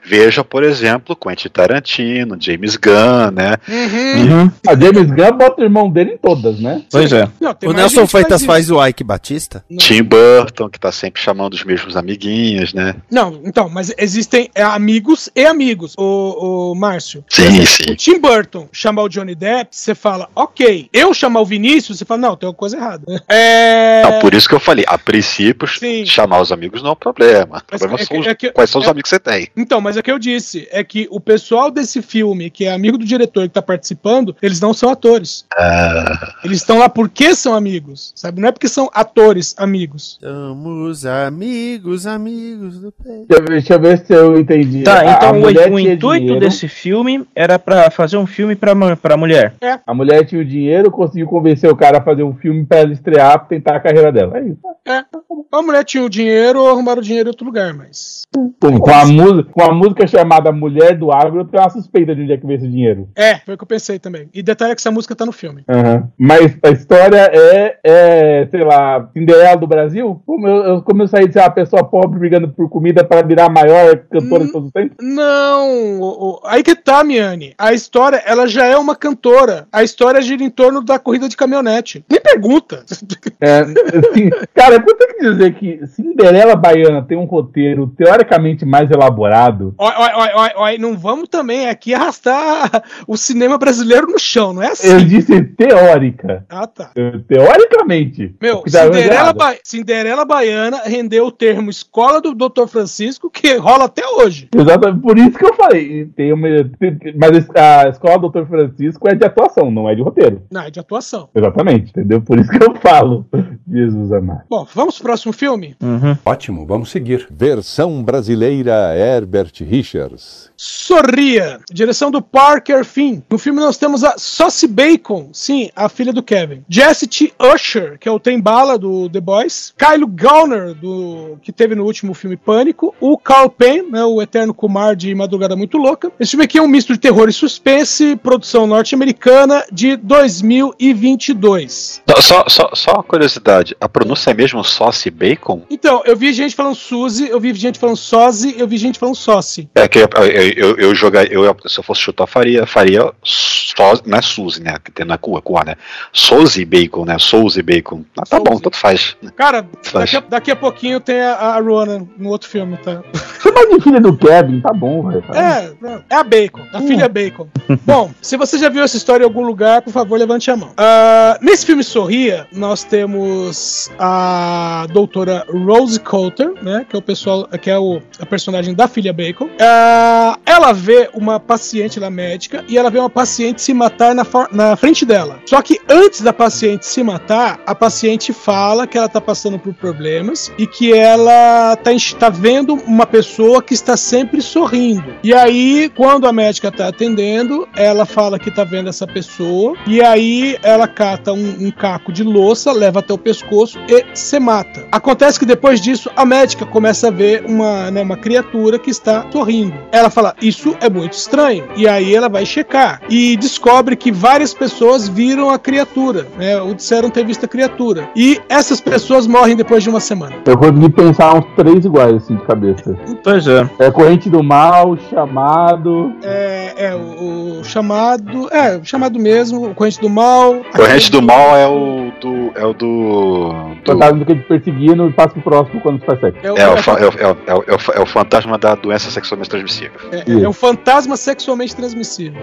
Veja, por exemplo, Quentin Tarantino, James Gunn, né? Uhum. A James Gunn bota o irmão dele em todas, né? Pois é. Não, O Nelson Freitas isso. faz o Ike Batista? Tim Burton, que tá sempre chamando os mesmos amiguinhos, né? Não, então, mas existem é, amigos e amigos, o, o Márcio. Sim, sim. O Tim Burton chamar o Johnny Depp, você fala, ok. Eu chamar o Vinícius, você fala, não, tem uma coisa errada. É. Não, por isso que eu falei, a princípio, Sim. chamar os amigos não é um problema. O problema é são os- é que- quais são os é- amigos que você tem. Então, mas é que eu disse, é que o pessoal desse filme, que é amigo do diretor que tá participando, eles não são atores. Ah, Eles estão lá porque são amigos, sabe? Não é porque são atores amigos. Somos amigos, amigos do pé. Deixa eu ver, deixa eu ver se eu entendi. Tá, então o, o intuito dinheiro, desse filme era pra fazer um filme pra, pra mulher. A mulher tinha o dinheiro, conseguiu convencer o cara a fazer um filme pra ela estrear, pra tentar a carreira dela. É isso. É. A mulher tinha o dinheiro ou arrumaram o dinheiro em outro lugar, mas. Com, com a música, com a música chamada Mulher do Agro, eu tenho uma suspeita de onde é que veio esse dinheiro. É, foi o que eu pensei também. E detalhe é que essa música tá no filme. Aham. Mas a história é, é, sei lá, Cinderela do Brasil? Como eu, eu- como eu saí de ser uma pessoa pobre brigando por comida para virar a maior cantora de todos os tempos? Não, o- o- aí que tá, Miane. A história, ela já é uma cantora. A história gira em torno da corrida de caminhonete. Me pergunta. É, assim, cara, eu tenho que dizer que Cinderela Baiana tem um roteiro teoricamente mais elaborado. Ó, ó, ó, ó, não vamos também aqui arrastar o cinema brasileiro no chão, não é assim. Eu disse teórica. Ah, tá. Teoricamente. Meu, tá Cinderela, errado. Ba- Cinderela Baiana rendeu o termo escola do Dr. Francisco, que rola até hoje. Exatamente, por isso que eu falei. Tem uma, mas a escola do Dr. Francisco é de atuação, não é de roteiro. Não, é de atuação. Exatamente, entendeu? Por isso que eu falo. Jesus amado. Bom, vamos pro próximo filme? Ótimo, vamos seguir. Versão brasileira Herbert Richards. Sorria, direção do Parker Finn. No filme nós temos a Saucy Bacon, sim, a filha do Kevin. Jessie T. Usher, que é o Tem Bala do The Boys. Kylo Gowner, do, que teve no último filme Pânico. O Carl Penn, né, o eterno Kumar de Madrugada Muito Louca. Esse filme aqui é um misto de terror e suspense, produção norte-americana de 2022. Só, só, só, uma curiosidade, a pronúncia é mesmo sauce bacon? Então, eu vi gente falando Suzy, eu vi gente falando Sozi, eu vi gente falando Saucy. É que eu, eu, eu, eu jogaria, eu, se eu fosse chutar, faria, faria só, não é Suzy, né? Que tem na cua, cua, né? Souzy Bacon, né? Souzy Bacon. Ah, tá bom, tanto faz. Cara, Faz. daqui a, daqui a pouquinho tem a, a Ronan no outro filme, tá? Chama de filha do Kevin, tá bom, velho. É, é a Bacon, a filha Bacon. Bom, se você já viu essa história em algum lugar, por favor, levante a mão. Ah, nesse filme Sorria, nós temos a doutora Rose Coulter, né? Que é o pessoal, que é o, a personagem da filha Bacon. Ah, ela vê uma paciente lá médica e ela vê uma paciente se matar na, na frente dela. Só que antes da paciente se matar, a paciente fala que ela tá passando por problemas e que ela tá, tá vendo uma pessoa que está sempre sorrindo. E aí, quando a médica tá atendendo, ela fala que tá vendo essa pessoa e aí ela cata um, um caco de louça, leva leva até o pescoço e se mata. Acontece que depois disso a médica começa a ver uma, né, uma criatura que está sorrindo. Ela fala: Isso é muito estranho. E aí ela vai checar e descobre que várias pessoas viram a criatura, né? Ou disseram ter visto a criatura. E essas pessoas morrem depois de uma semana. Eu consegui pensar uns três iguais assim de cabeça. Pois é. É corrente do mal, chamado. É, é o, o chamado. É, o chamado mesmo, o corrente do mal. Corrente do mal é o do. É o do. do Fantasma que perseguindo e passa pro próximo quando se faz sexo. É o, é, o, fa- é, o, é, o, é, o, é o- é o fantasma da doença sexualmente transmissível. é- é o fantasma sexualmente transmissível.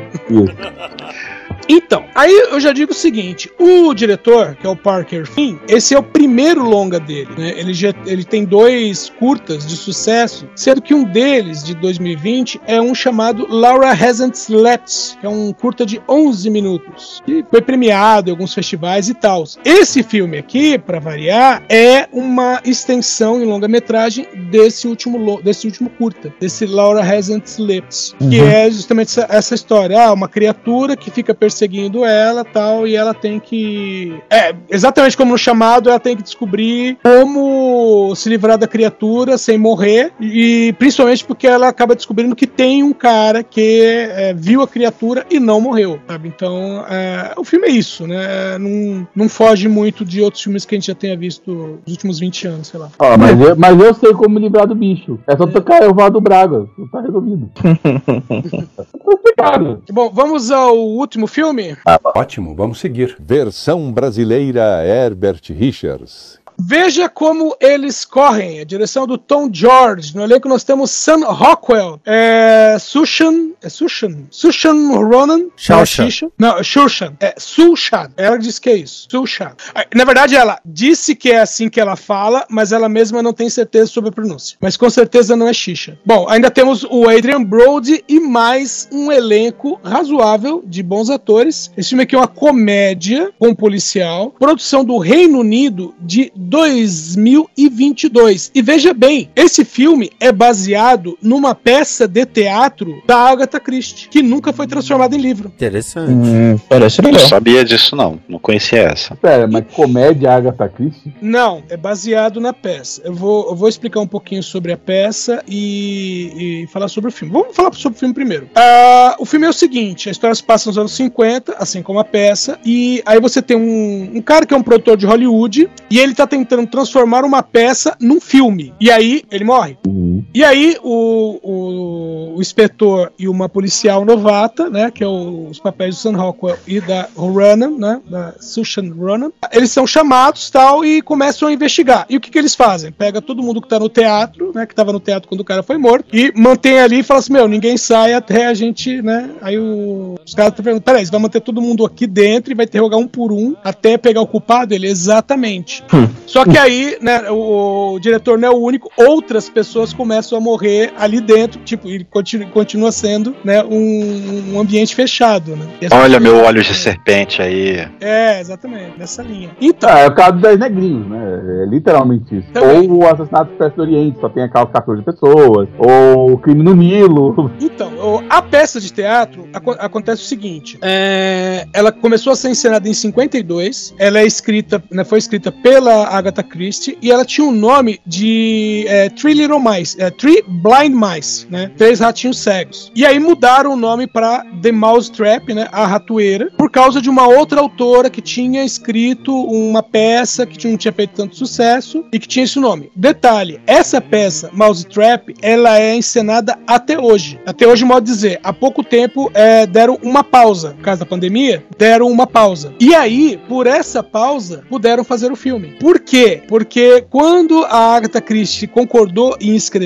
Então, aí eu já digo o seguinte: o diretor, que é o Parker Finn, esse é o primeiro longa dele. Né? Ele, já, ele tem dois curtas de sucesso, sendo que um deles, de 2020, é um chamado Laura Hasn't Slept, que é um curta de 11 minutos. E foi premiado em alguns festivais e tal. Esse filme aqui, para variar, é uma extensão em longa-metragem desse último, desse último curta, desse Laura Hasn't Slept, que Uhum. é justamente essa, essa história. Ah, uma criatura que fica perseguindo ela tal, e ela tem que. É, exatamente como no chamado, ela tem que descobrir como se livrar da criatura sem morrer, e principalmente porque ela acaba descobrindo que tem um cara que é, viu a criatura e não morreu, sabe? Então, é, o filme é isso, né? Não, não foge muito de outros filmes que a gente já tenha visto nos últimos 20 anos, sei lá. Ó, mas, eu, mas eu sei como livrar do bicho. É só tocar o do Braga. Tá resolvido. Explicado. Bom, vamos ao último filme. Ótimo, vamos seguir. Versão brasileira Herbert Richards. Veja como eles correm. A direção do Tom George. No elenco nós temos Sam Rockwell, é, Sushan, é Sushan, Sushan Ronan, Shawshan. não, é não, é Shushan, é Sushan. Ela disse que é isso, Sushan. Ah, Na verdade, ela disse que é assim que ela fala, mas ela mesma não tem certeza sobre a pronúncia. Mas com certeza não é Shisha. Bom, ainda temos o Adrian Brody e mais um elenco razoável de bons atores. Esse filme aqui é uma comédia com policial, produção do Reino Unido de 2022. E veja bem, esse filme é baseado numa peça de teatro da Agatha Christie, que nunca foi transformada em livro. Interessante. Hum, parece Não legal. sabia disso, não. Não conhecia essa. Pera, mas comédia Agatha Christie? Não, é baseado na peça. Eu vou, eu vou explicar um pouquinho sobre a peça e, e falar sobre o filme. Vamos falar sobre o filme primeiro. Ah, o filme é o seguinte: a história se passa nos anos 50, assim como a peça, e aí você tem um, um cara que é um produtor de Hollywood e ele tá tentando transformar uma peça num filme. E aí ele morre. E aí o, o, o inspetor e uma policial novata, né, que é o- os papéis do Sam Rockwell e da Ronan, né, da Sushan Ronan, eles são chamados tal e começam a investigar. E o que, que eles fazem? Pega todo mundo que tá no teatro, né, que tava no teatro quando o cara foi morto, e mantém ali e fala assim, meu, ninguém sai até a gente, né, aí o- os caras estão perguntando, peraí, você vai manter todo mundo aqui dentro e vai interrogar um por um até pegar o culpado? Ele, exatamente. Só que aí, né, o, o diretor não é o único, outras pessoas começam a morrer ali dentro, tipo, ele continua, continua sendo, né, um, um ambiente fechado, né? Olha meu olho de serpente aí. É, exatamente, nessa linha. Então, Ah, é o caso dos 10 negrinhos, né? É literalmente isso. Também. Ou o assassinato expresso do Oriente, só tem aquelas 14 pessoas. Ou o crime no Nilo. Então, a peça de teatro aco- acontece o seguinte: é, ela começou a ser encenada em 52, ela é escrita, né, foi escrita pela Agatha Christie e ela tinha o nome de é, Three Little Mice, é, Three Blind Mice, né, três ratinhos cegos. E aí mudaram o nome para The Mouse Trap, né, a ratoeira, por causa de uma outra autora que tinha escrito uma peça que não tinha feito tanto sucesso e que tinha esse nome. Detalhe: essa peça, Mouse Trap, ela é encenada até hoje. Até hoje, modo de dizer, há pouco tempo é, deram uma pausa, por causa da pandemia, deram uma pausa. E aí, por essa pausa, puderam fazer o filme. Por quê? Porque quando a Agatha Christie concordou em escrever,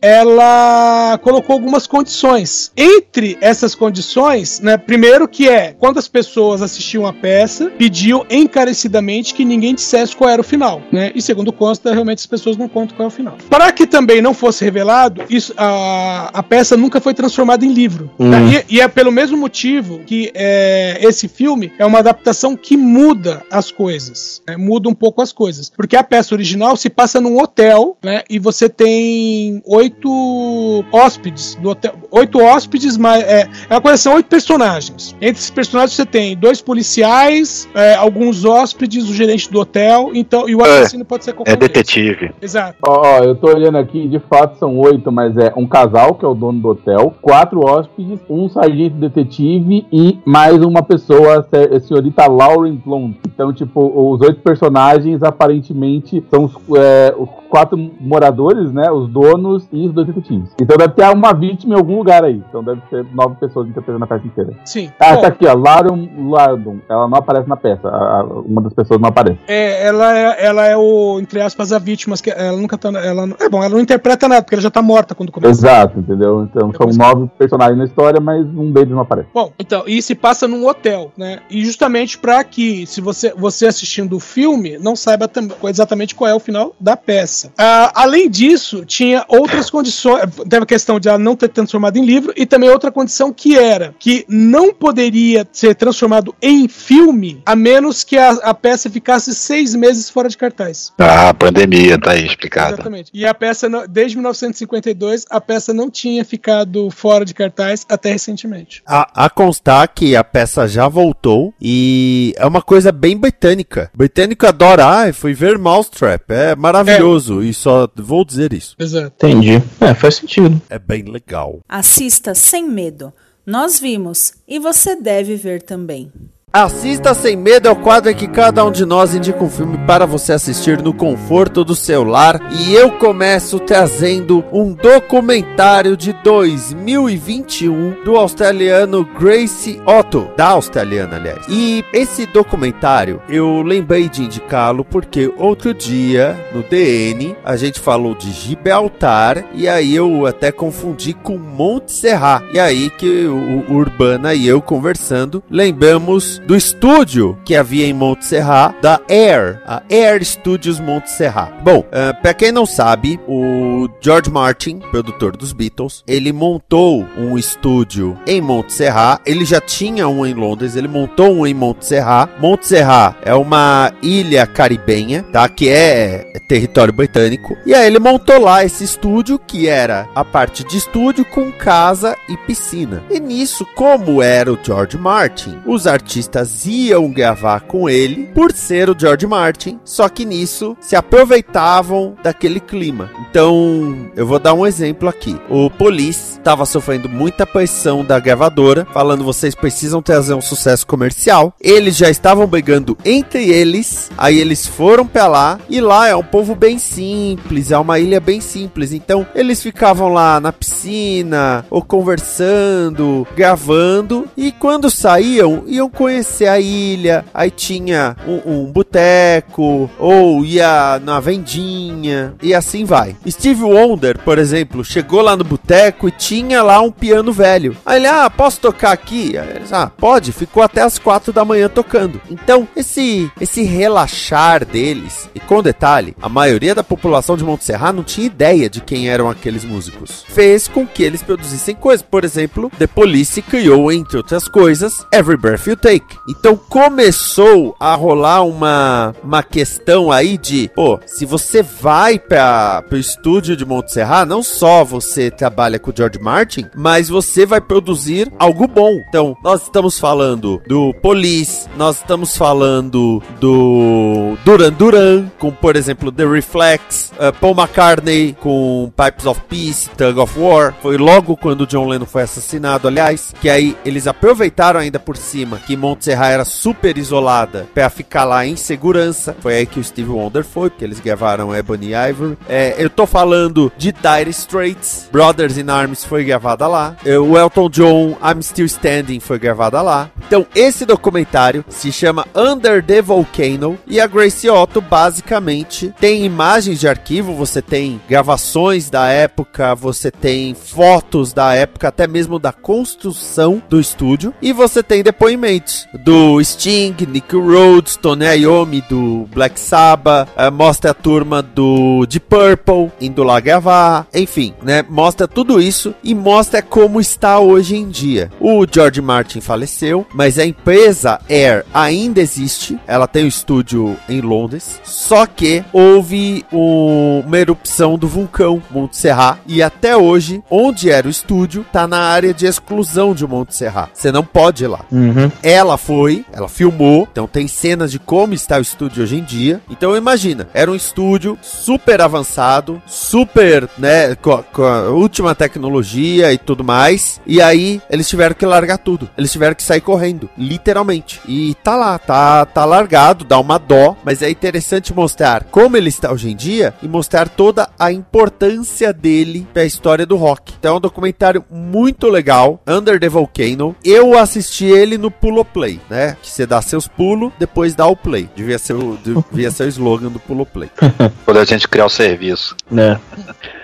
ela colocou algumas condições. Entre essas condições, né, primeiro que é, quando as pessoas assistiam a peça, pediam encarecidamente que ninguém dissesse qual era o final, né? E segundo consta, realmente as pessoas não contam qual é o final. Para que também não fosse revelado, isso, a, a peça nunca foi transformada em livro. Hum. tá? E, e é pelo mesmo motivo que é, esse filme é uma adaptação que muda as coisas, né? muda um pouco as coisas, porque a peça original se passa num hotel, né? E você tem tem oito hóspedes do hotel. Oito hóspedes, mas é, é uma coisa, são oito personagens. Entre esses personagens você tem dois policiais, é, alguns hóspedes, o gerente do hotel, então, e o assassino pode ser qualquer É um deles. detetive. Exato. Ó, ó, eu tô olhando aqui, de fato são oito, mas é um casal, que é o dono do hotel, quatro hóspedes, um sargento detetive e mais uma pessoa, a se- senhorita Lauren Blond. Então, tipo, os oito personagens aparentemente são os, é, os quatro moradores, né? Os donos e os dois detetives. Então deve ter uma vítima em algum lugar aí. Então deve ser nove pessoas interpretando a peça inteira. Sim. Ah, Bom, tá aqui, ó. Lauren Lardon. Ela não aparece na peça. a- a- uma das pessoas não aparece. É, ela, é, ela é o, entre aspas, a vítima, que ela nunca tá. Ela, é bom, ela não interpreta nada, porque ela já tá morta quando começa. Exato, entendeu? Então são nove personagens na história, mas um deles não aparece. Bom, então, e se passa num hotel, né? E justamente pra que, se você, você assistindo o filme, não saiba tam- exatamente qual é o final da peça. Ah, além disso, tinha outras condições. Teve a questão de ela não ter transformado em livro, e também outra condição que era que não poderia ser transformado em filme a menos que a, a peça ficasse seis meses fora de cartaz. Ah, pandemia, tá aí explicado. Exatamente. E a peça, desde 1952, a peça não tinha ficado fora de cartaz até recentemente. A, a constar que a peça já voltou e é uma coisa bem britânica. Britânico adora, ah, fui ver Mousetrap, é maravilhoso e só vou dizer isso. Exato. Entendi. É, faz sentido. É bem legal. Assista sem medo. Nós vimos e você deve ver também. Assista Sem Medo é o quadro em que cada um de nós indica um filme para você assistir no conforto do seu lar. E eu começo trazendo um documentário de 2021 do australiano Grace Otto, da australiana, aliás. E esse documentário eu lembrei de indicá-lo porque outro dia no DN a gente falou de Gibraltar e aí eu até confundi com Monte Serrat. E aí que o Urbana e eu conversando lembramos do estúdio que havia em Monte Serrat da Air, a Air Studios Monte Serrat. Bom, uh, para quem não sabe, o George Martin, produtor dos Beatles, ele montou um estúdio em Monte Serrat. Ele já tinha um em Londres, ele montou um em Monte Serrat. Monte Serrat é uma ilha caribenha, tá? Que é território britânico. E aí ele montou lá esse estúdio que era a parte de estúdio com casa e piscina. E nisso, como era o George Martin, os artistas iam gravar com ele por ser o George Martin, só que nisso se aproveitavam daquele clima. Então, eu vou dar um exemplo aqui. O Police estava sofrendo muita pressão da gravadora, falando vocês precisam trazer um sucesso comercial. Eles já estavam brigando entre eles, aí eles foram para lá e lá é um povo bem simples, é uma ilha bem simples. Então, eles ficavam lá na piscina ou conversando, gravando e quando saíam iam conhecer a ilha. Aí tinha um, um boteco ou ia na vendinha e assim vai. Steve Wonder, por exemplo, chegou lá no boteco e tinha lá um piano velho. Aí ele, ah, posso tocar aqui? Ah, pode. Ficou até as quatro da manhã tocando. Então, esse, esse relaxar deles, e com detalhe, a maioria da população de Montserrat não tinha ideia de quem eram aqueles músicos. Fez com que eles produzissem coisas. Por exemplo, The Police criou, entre outras coisas, Every Breath You Take. Então começou a rolar uma, uma questão aí de, pô, se você vai para o estúdio de Montserrat, não só você trabalha com o George Martin, mas você vai produzir algo bom. Então, nós estamos falando do Police, nós estamos falando do Duran Duran, com, por exemplo, The Reflex, uh, Paul McCartney com Pipes of Peace, Tug of War. Foi logo quando John Lennon foi assassinado, aliás, que aí eles aproveitaram ainda por cima que Montserrat era super isolada para ficar lá em segurança. Foi aí que o Steve Wonder foi, porque eles gravaram Ebony e Ivory. É, eu tô falando de Dire Straits, Brothers in Arms foi gravada lá. É, O Elton John, I'm Still Standing foi gravada lá. Então, esse documentário se chama Under the Volcano e a Gracie Otto basicamente tem imagens de arquivo, você tem gravações da época, você tem fotos da época, até mesmo da construção do estúdio e você tem depoimentos. Do Sting, Nick Rhodes, Tony Iommi do Black Sabbath, eh, mostra a turma do Deep Purple indo lá gravar, enfim, né? Mostra tudo isso e mostra como está hoje em dia. O George Martin faleceu, mas a empresa Air ainda existe. Ela tem o um estúdio em Londres, só que houve um, uma erupção do vulcão Monte Serrat e até hoje, onde era o estúdio, tá na área de exclusão de Monte Serrat. Você não pode ir lá. Uhum. Ela foi, ela filmou, então tem cenas de como está o estúdio hoje em dia. Então imagina, era um estúdio super avançado, super, né, com com a última tecnologia e tudo mais. E aí eles tiveram que largar tudo. Eles tiveram que sair correndo, literalmente. E tá lá, tá, tá largado, dá uma dó, mas é interessante mostrar como ele está hoje em dia e mostrar toda a importância dele para a história do rock. Então é um documentário muito legal, Under the Volcano. Eu assisti ele no Pulo Play, né? Que você dá seus pulos, depois dá o play. Devia ser o, devia ser o slogan do Pulo Play. Quando a gente criar o serviço. Né?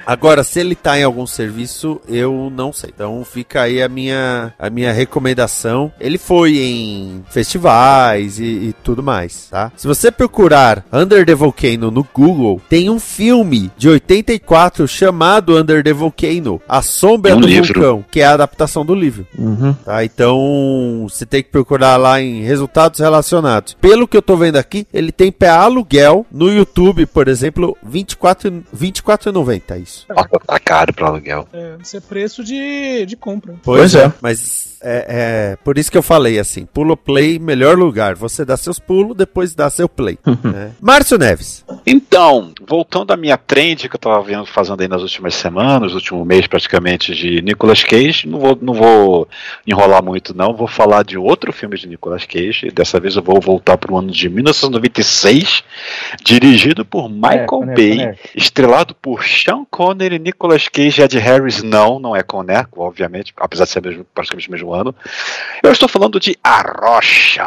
Agora, se ele tá em algum serviço, eu não sei. Então fica aí a minha, a minha recomendação. Ele foi em festivais e, e tudo mais, tá? Se você procurar Under the Volcano no Google, tem um filme de 84 chamado Under the Volcano, A Sombra Um do livro. Vulcão, que é a adaptação do livro. Uhum. Tá, então você tem que procurar lá em resultados relacionados. Pelo que eu tô vendo aqui, ele tem pra aluguel no YouTube, por exemplo, 24 24,90 isso. Tá caro pra aluguel. É, isso é preço de, de compra. Pois é. Mas é, é por isso que eu falei assim: pulo play, melhor lugar. Você dá seus pulos, depois dá seu play. né? Márcio Neves. Então, voltando à minha trend que eu tava vendo, fazendo aí nas últimas semanas, último mês praticamente, de Nicolas Cage, não vou, não vou enrolar muito não, vou falar de outro filme de Nicolas Cage, dessa vez eu vou voltar para o ano de 1996, dirigido por Michael Conner, Bay, Conner. estrelado por Sean Connery, Nicolas Cage e Ed Harris, não, não é Conner, obviamente, apesar de ser mesmo, praticamente o mesmo ano. Eu estou falando de A Rocha.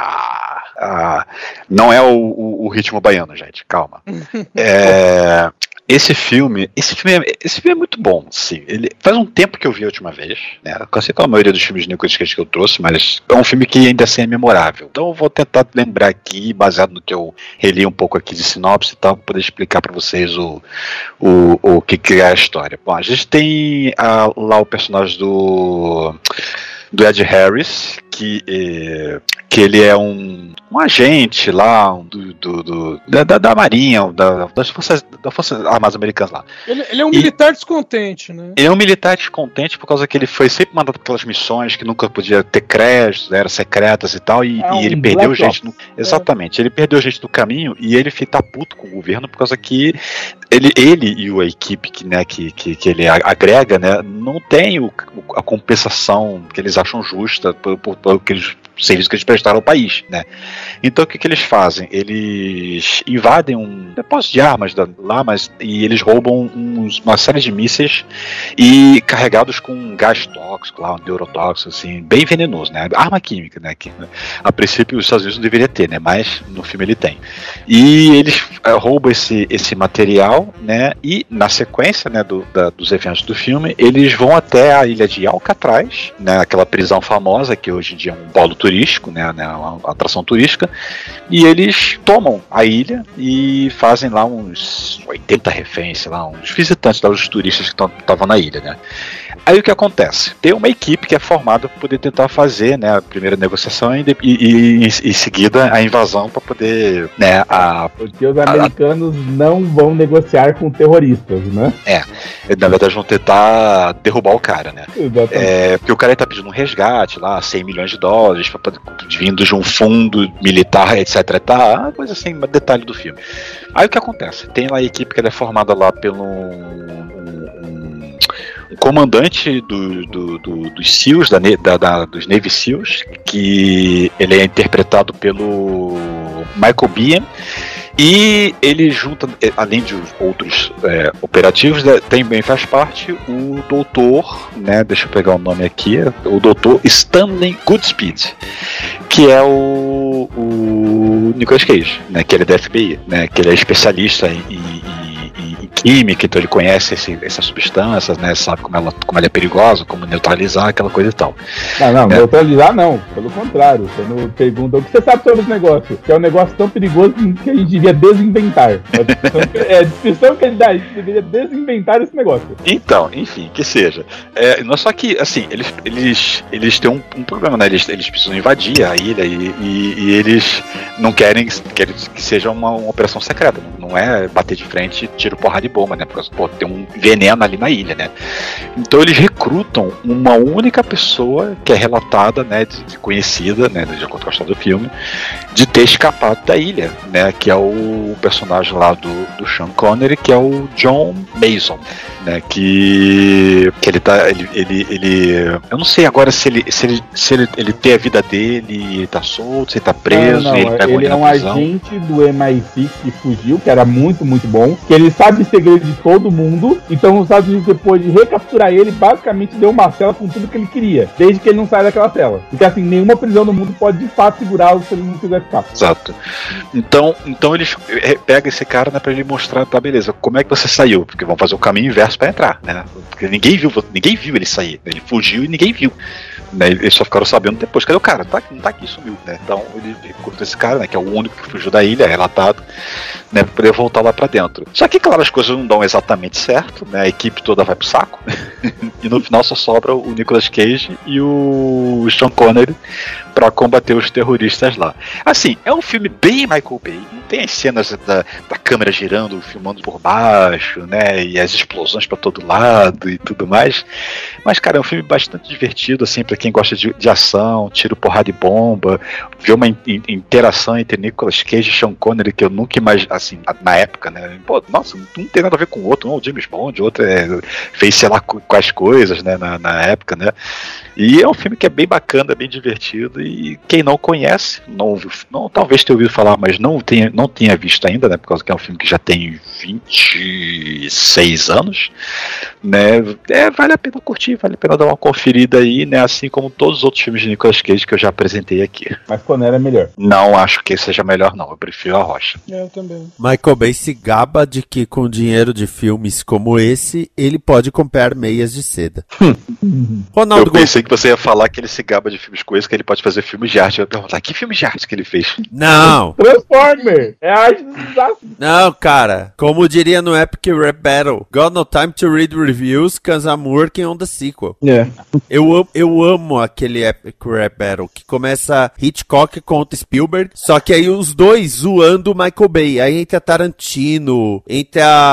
Ah, não é o, o- o ritmo baiano, gente, calma. É, esse filme, esse filme, é, esse filme é muito bom, sim. Ele faz um tempo que eu vi a última vez, né? Assim como a maioria dos filmes de Nicolas Cage que eu trouxe, mas é um filme que ainda assim é memorável. Então eu vou tentar lembrar aqui, baseado no que eu reli um pouco aqui de sinopse e tal, para poder explicar para vocês o, o, o que, que é a história. Bom, a gente tem ah, lá o personagem do do Ed Harris, que, eh, que ele é um, um agente lá um do, do- do- da, da, da Marinha, da, das forças, das forças Armadas Americanas lá. Ele, ele é um E- militar descontente, né? Ele é um militar descontente por causa que ele foi sempre mandado aquelas missões que nunca podia ter créditos, eram secretas e tal, e, É e ele um perdeu gente. No, exatamente, ele perdeu gente no caminho e ele fica puto com o governo por causa que ele, ele e a equipe que, né, que, que, que ele agrega né, não tem o, a compensação que eles acham justa por, por, por aqueles serviços que eles prestaram ao país. Né? Então o que, que eles fazem? Eles invadem um depósito de armas lá, mas e eles roubam uns- uma série de mísseis e carregados com gás tóxico lá, um neurotóxico, assim, bem venenoso, né? Arma química, né? Que a princípio os Estados Unidos não deveria ter, né? Mas no filme ele tem. E eles eh, roubam esse, esse material, né? E na sequência, né, do, da- dos eventos do filme, eles vão até a ilha de Alcatraz, né? Aquela prisão famosa que hoje em dia é um polo turístico, né? né, Uma atração turística. E eles tomam a ilha e fazem lá uns 80 reféns, lá, uns visitantes, lá, os turistas que estavam na ilha, né? Aí o que acontece? Tem uma equipe que é formada para poder tentar fazer né, a primeira negociação e, e- e- em seguida a invasão para poder. Né, a, Porque os americanos não vão negociar com terroristas, né? é, na verdade vão tentar derrubar o cara, né? Exatamente. É, porque o cara tá pedindo um resgate lá, 100 milhões de dólares, vindo de um fundo militar, etc. tal, uma coisa assim, detalhe do filme. Aí o que acontece? Tem lá a equipe que é formada lá pelo um, um- comandante do, do- do- dos SEALs, da, da- da- dos Navy SEALs, que ele é interpretado pelo Michael Biehn, e ele junta, eh, além de os outros é, operativos, né, também faz parte o doutor, né? Deixa eu pegar o nome aqui, o doutor Stanley Goodspeed, que é o, o Nicolas Cage, né? Que ele é da FBI, né? Que ele é especialista em- em química, então ele conhece esse, essas substâncias, né? Sabe como ela, como ela é perigosa, como neutralizar, aquela coisa e tal. Não, não, É. neutralizar não. Pelo contrário. Quando pergunta o que você sabe sobre esse negócio, que é um negócio tão perigoso que a gente devia desinventar. É a descrição que- É a descrição que ele dá, a gente deveria desinventar esse negócio. Então, enfim, que seja. É, não só que, assim, eles, eles, eles têm um, um problema, né? Eles, eles precisam invadir a ilha e, e- e eles não querem, querem que seja uma, uma operação secreta. Não, não é bater de frente, tiro porrada de bomba, né? Porque pô, tem um veneno ali na ilha, né? Então eles recrutam uma única pessoa que é relatada, né? De, de conhecida, né? De acordo com a história do filme, de ter escapado da ilha, né? Que é o personagem lá do, do Sean Connery, que é o John Mason, né? Que, que ele tá. Ele, ele, ele- Eu não sei agora se ele. Se ele, se ele, ele tem a vida dele ele tá solto, se ele tá preso, Não, não, ele pega ele é um prisão. agente do MI6 que fugiu, que era muito, muito bom. Que ele sabe segredo de todo mundo. Então os Estados Unidos, depois de recapturar ele, basicamente deu uma cela com tudo que ele queria. Desde que ele não saia daquela cela. Porque assim, nenhuma prisão no mundo pode de fato segurá-lo se ele não quiser ficar. Exato. Então, então eles eh, pegam esse cara né, para ele mostrar, tá, beleza, como é que você saiu? Porque vão fazer o caminho inverso para entrar, né? Porque ninguém viu, ninguém viu ele sair. Ele fugiu e ninguém viu. Né? Eles só ficaram sabendo depois. Cadê o cara? Tá, não tá aqui, sumiu, né? Então ele recruta esse cara, né? Que é o único que fugiu da ilha, é relatado, né? Pra poder voltar lá pra dentro. Só que, claro, as coisas não dão exatamente certo, né? A equipe toda vai pro saco. e no final só sobra o Nicolas Cage e o Sean Connery pra combater os terroristas lá. Assim, é um filme bem Michael Bay. Não tem as cenas da, da câmera girando, filmando por baixo, né? E as explosões pra todo lado e tudo mais. Mas, cara, é um filme bastante divertido, assim, pra quem gosta de, de ação, tiro, porrada e bomba. Ver uma in- in- interação entre Nicolas Cage e Sean Connery que eu nunca imaginei, assim, na época, né? Pô, nossa, um tem nada a ver com o outro. Um é o James Bond, o outro é, fez sei lá qu- quais coisas, né? Na, na época, né? E é um filme que é bem bacana, bem divertido. E quem não conhece, não, não talvez tenha ouvido falar, mas não tenha, não tenha visto ainda, né? Por causa que é um filme que já tem 26 anos, né? É, vale a pena curtir, vale a pena dar uma conferida aí, né? Assim como todos os outros filmes de Nicolas Cage que eu já apresentei aqui. Mas Conner é melhor. Não acho que seja melhor, não. Eu prefiro a Rocha. Eu também. Michael Bay se gaba de que com dinheiro de filmes como esse, ele pode comprar meias de seda. Ronaldo eu pensei que você ia falar que ele se gaba de filmes com esse, que ele pode fazer filmes de arte. Eu ia perguntar, que filme de arte que ele fez? Não, Transformer! É a arte do não, cara. Como diria no Epic Rap Battle, Got no time to read reviews, cause I'm working on the sequel. É. Eu, eu amo aquele Epic Rap Battle que começa Hitchcock contra Spielberg, só que aí os dois zoando o Michael Bay. Aí entra Tarantino, entra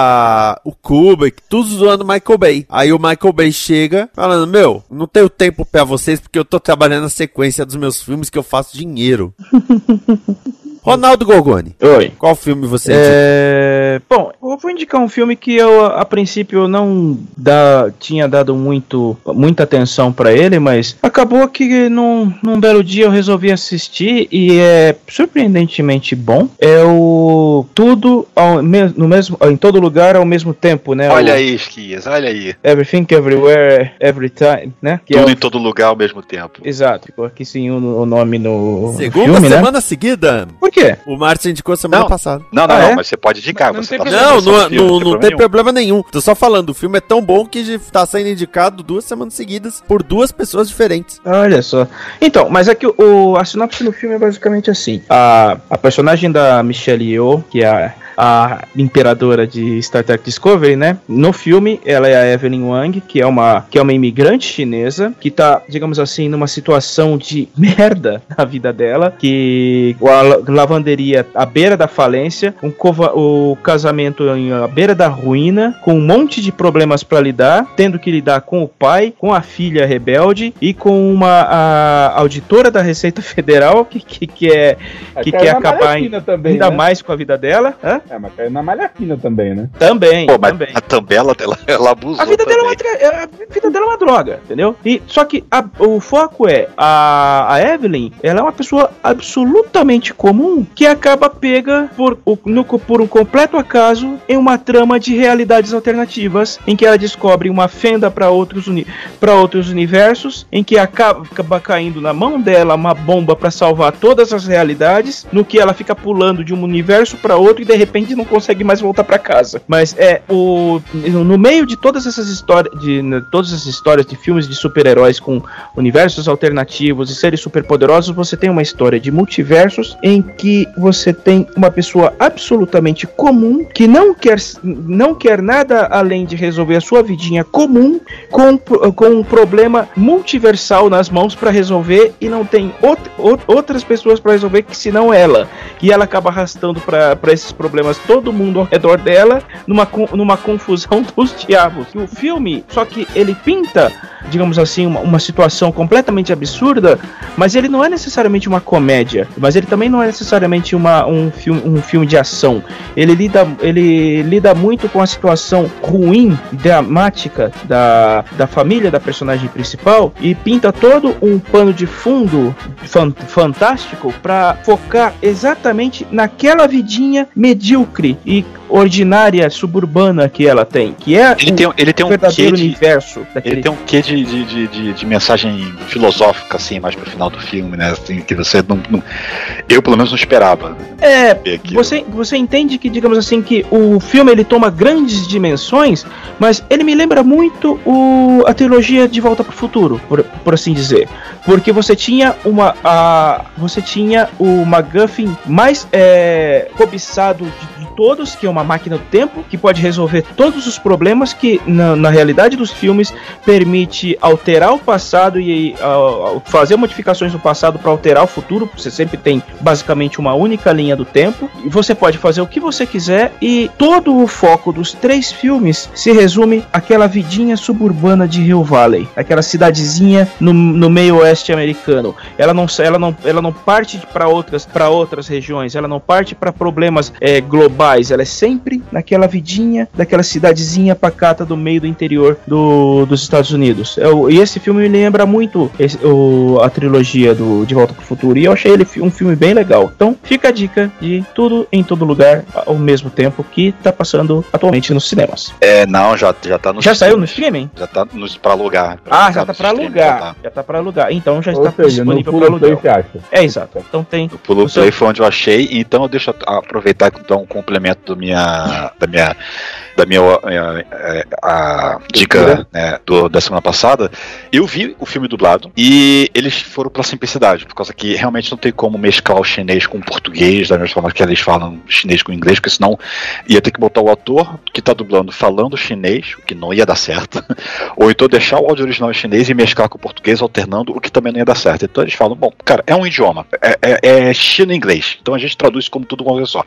o Kubrick, tudo zoando o Michael Bay. Aí o Michael Bay chega falando: Meu, não tenho tempo pra vocês porque eu tô trabalhando na sequência dos meus filmes que eu faço dinheiro. Ronaldo Gorgoni, Oi. qual filme você indica? É, bom, eu vou indicar um filme que eu, a princípio, não dá, tinha dado muito, muita atenção pra ele, mas acabou que num, num belo dia eu resolvi assistir e é surpreendentemente bom. É o Tudo ao, me- no mesmo, em todo lugar ao mesmo tempo, né? Olha o aí, Esquias, olha aí. Everything, Everywhere, Every Time, né? Que é Tudo o- em todo lugar ao mesmo tempo. Exato, ficou aqui sim o, o nome no Segunda filme, né? semana seguida. Por quê? O Márcio indicou semana Não. passada. Não, não, Ah, não, é? mas você pode indicar. Não você tem tá problema. Não, não, filme, não, não tem nenhum. problema nenhum. Tô só falando, o filme é tão bom que tá sendo indicado duas semanas seguidas por duas pessoas diferentes. Olha só. Então, mas é que o, a sinopse do filme é basicamente assim. A, a personagem da Michelle Yeoh, que é a, a imperadora de Star Trek Discovery, né? No filme, ela é a Evelyn Wang, que é uma, que é uma imigrante chinesa, que tá, digamos assim, numa situação de merda na vida dela, que a la- lavanderia à beira da falência, um cova- o casamento à beira da ruína, com um monte de problemas pra lidar, tendo que lidar com o pai, com a filha rebelde e com uma a auditora da Receita Federal que, que, que é que quer na acabar em- também, ainda né? mais com a vida dela. Hã? É, mas caiu na malha fina também, né? Também, Pô, mas também. a tambela dela, ela abusou. A vida, dela é uma, tra- a vida dela é uma droga, entendeu? E, só que a- o foco é a, a Evelyn, ela é uma pessoa absolutamente comum que acaba pega por, o- no- por um completo acaso em uma trama de realidades alternativas, em que ela descobre uma fenda para outros, uni pra outros universos, em que acaba, acaba caindo na mão dela uma bomba para salvar todas as realidades, no que ela fica pulando de um universo para outro e de repente não consegue mais voltar para casa. Mas é o no meio de todas essas histórias de né, todas essas histórias de filmes de super-heróis com universos alternativos e seres superpoderosos, você tem uma história de multiversos em que você tem uma pessoa absolutamente comum que não quer não quer nada além de resolver a sua vidinha comum com, com um problema multiversal nas mãos para resolver e não tem out, out, outras pessoas para resolver que senão ela. E ela acaba arrastando para esses problemas todo mundo ao redor dela numa, numa confusão dos diabos. E o filme, só que ele pinta, digamos assim, uma, uma situação completamente absurda, mas ele não é necessariamente uma comédia, mas ele também não é necessariamente uma, um, filme, um filme de ação. Ele lida, ele lida muito com a situação ruim, dramática da, da família da personagem principal e pinta todo um pano de fundo fan, fantástico para focar exatamente naquela vidinha medíocre e ordinária suburbana que ela tem, que é ele tem, ele tem um verdadeiro quê de, universo. Daquele... Ele tem um quê de, de, de, de, de mensagem filosófica, assim, mais pro final do filme, né? Assim, que você não, não, Eu, pelo menos, não esperava. É, você, você entende que, digamos assim, que o filme ele toma grandes dimensões, mas ele me lembra muito o, a trilogia De Volta pro Futuro, por, por assim dizer. Porque você tinha uma. A, você tinha o MacGuffin mais é, cobiçado de, de todos, que é uma máquina do tempo, que pode resolver todos os problemas que, na, na realidade dos filmes, permite alterar o passado e uh, fazer modificações no passado para alterar o futuro. Você sempre tem basicamente uma única linha do tempo. E você pode fazer o que você quiser e todo o foco dos três filmes se resume àquela vidinha suburbana de Hill Valley, aquela cidadezinha no, no meio oeste americano. Ela não, ela não, ela não parte para outras, outras regiões, ela não parte para problemas é, globais, ela é sempre naquela vidinha daquela cidadezinha pacata do meio do interior do, dos Estados Unidos. Eu, e esse filme me lembra muito esse, o, a trilogia do De Volta para o Futuro e eu achei ele um filme bem legal. Então fica a dica de tudo em todo lugar ao mesmo tempo que tá passando atualmente nos cinemas. É, não, já, já tá no Já saiu no streaming? Já tá nos, pra alugar. Pra ah, já tá pra alugar. Já tá. já tá pra alugar. Então já Ou está seja, disponível para alugar. É, exato. Então tem. O Pulo Play foi onde eu achei, então deixa eu aproveitar que então um complemento do minha, da minha da minha a, a, a dica né, do, da semana passada, eu vi o filme dublado e eles foram pela simplicidade, por causa que realmente não tem como mesclar o chinês com o português, da mesma forma que eles falam chinês com inglês, porque senão ia ter que botar o ator que tá dublando falando chinês, o que não ia dar certo, ou então deixar o áudio original em chinês e mesclar com o português alternando, o que também não ia dar certo. Então eles falam, bom, cara, é um idioma, é, é, é chino-inglês, então a gente traduz como tudo uma coisa só.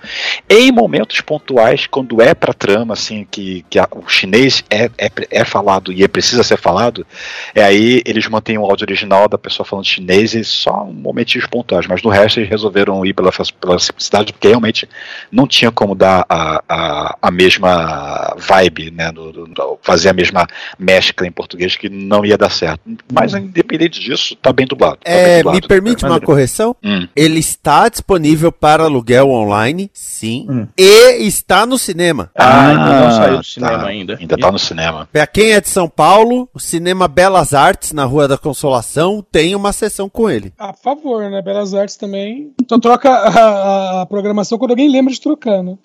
Em momentos pontuais, quando é pra trama, assim, que, que a, o chinês é, é, é falado e é, precisa ser falado, é aí eles mantêm o áudio original da pessoa falando chinês e só um momentinhos pontuais, mas no resto eles resolveram ir pela, pela simplicidade, porque realmente não tinha como dar a, a, a mesma vibe, né, do, do, fazer a mesma mescla em português que não ia dar certo. Mas independente disso, tá bem dublado. Tá é, bem dublado, me permite uma correção? Hum. Ele está disponível para aluguel online, sim, hum. e está no cinema. Ah, ah não saiu do cinema tá, ainda. Ainda tá no cinema. Pra quem é de São Paulo, o Cinema Belas Artes, na Rua da Consolação, tem uma sessão com ele. A favor, né? Belas Artes também. Então troca a, a programação quando alguém lembra de trocar, né?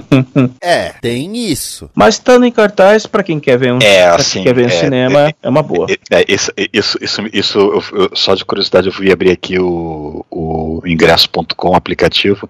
é, tem isso. Mas estando em cartaz, pra quem quer ver um, é, assim, quer ver um é, cinema, é, é, uma boa. É, é isso, isso, isso, isso eu, eu, só de curiosidade, eu fui abrir aqui o, o ingresso.com aplicativo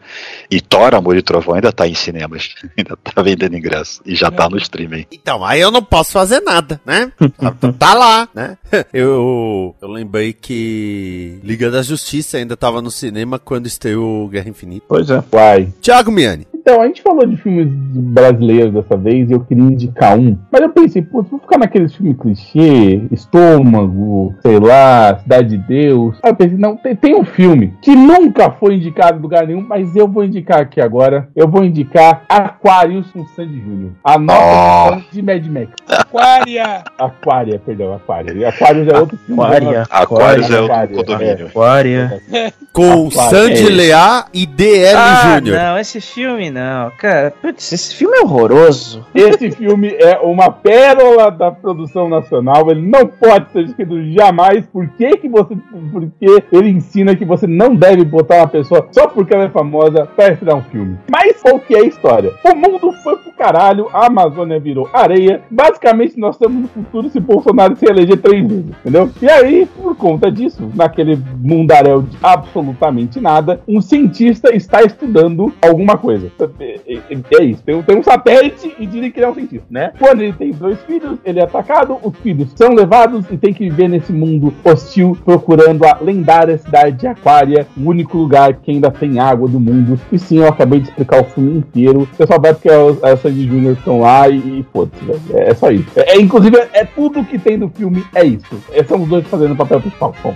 e Tora, Amor e Trovão ainda tá em cinemas. ainda tá vendendo ingresso. E já tá no streaming. Então, aí eu não posso fazer nada, né? Tá, tá lá, né? Eu, eu lembrei que Liga da Justiça ainda tava no cinema quando estreou Guerra Infinita. Pois é. Uai. Thiago Miani. Então, a gente falou de filmes brasileiros dessa vez e eu queria indicar um. Mas eu pensei, putz, vou ficar naqueles filmes clichê, estômago, sei lá, Cidade de Deus. Aí eu pensei, não, tem, tem um filme que nunca foi indicado em lugar nenhum, mas eu vou indicar aqui agora. Eu vou indicar Aquarius com Sandy Júnior. A nova oh. de Mad Max. Aquária! Aquária, perdão, Aquária. Aquários é outro filme. Aquária. Aquários é outro condomínio. Aquária. Com Sandy Leá e DL ah, Júnior. Não, esse filme não. Cara, putz, esse filme é horroroso. Esse filme é uma pérola da produção nacional. Ele não pode ser escrito jamais. Por que, que você. Porque ele ensina que você não deve botar uma pessoa só porque ela é famosa pra estrear um filme. Mas qual que é a história? O mundo foi pro caralho, a Amazônia virou areia. Basicamente, nós estamos no futuro se Bolsonaro se eleger três vezes, entendeu? E aí, por conta disso, naquele mundaréu de absolutamente nada, um cientista está estudando alguma coisa. É, é- é isso. Tem, um satélite e dizem que ele é um cientista, né? Quando ele tem dois filhos, ele é atacado, os filhos são levados e tem que viver nesse mundo hostil procurando a lendária cidade de Aquária, o único lugar que ainda tem água do mundo. E sim, eu acabei de explicar o filme inteiro. Você só vai porque a Sandy Jr. estão lá e, e foda-se, velho. É, é só isso. É, é, inclusive, é, é tudo que tem do filme, é isso. É, são os dois fazendo o papel principal. Bom,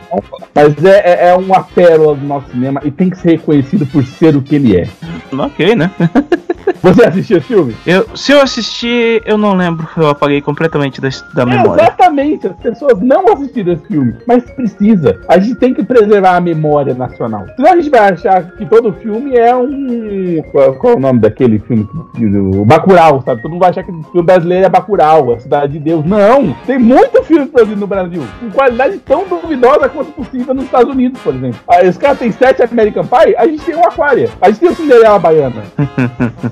mas é, é uma pérola do nosso cinema e tem que ser reconhecido por ser o que ele é. Ok, né? Você assistiu esse filme? Eu, se eu assistir, eu não lembro. Eu apaguei completamente da, da memória. Exatamente, as pessoas não assistiram esse filme, mas precisa. A gente tem que preservar a memória nacional. Senão a gente vai achar que todo filme é um. Qual, qual é o nome daquele filme? O Bacurau, sabe? Todo mundo vai achar que o filme brasileiro é Bacurau, a Cidade de Deus. Não! Tem muito filme produzido no Brasil, com qualidade tão duvidosa quanto possível nos Estados Unidos, por exemplo. Aí os caras têm sete American Pie, a gente tem um Aquária. A gente tem o Cinderela Baiana.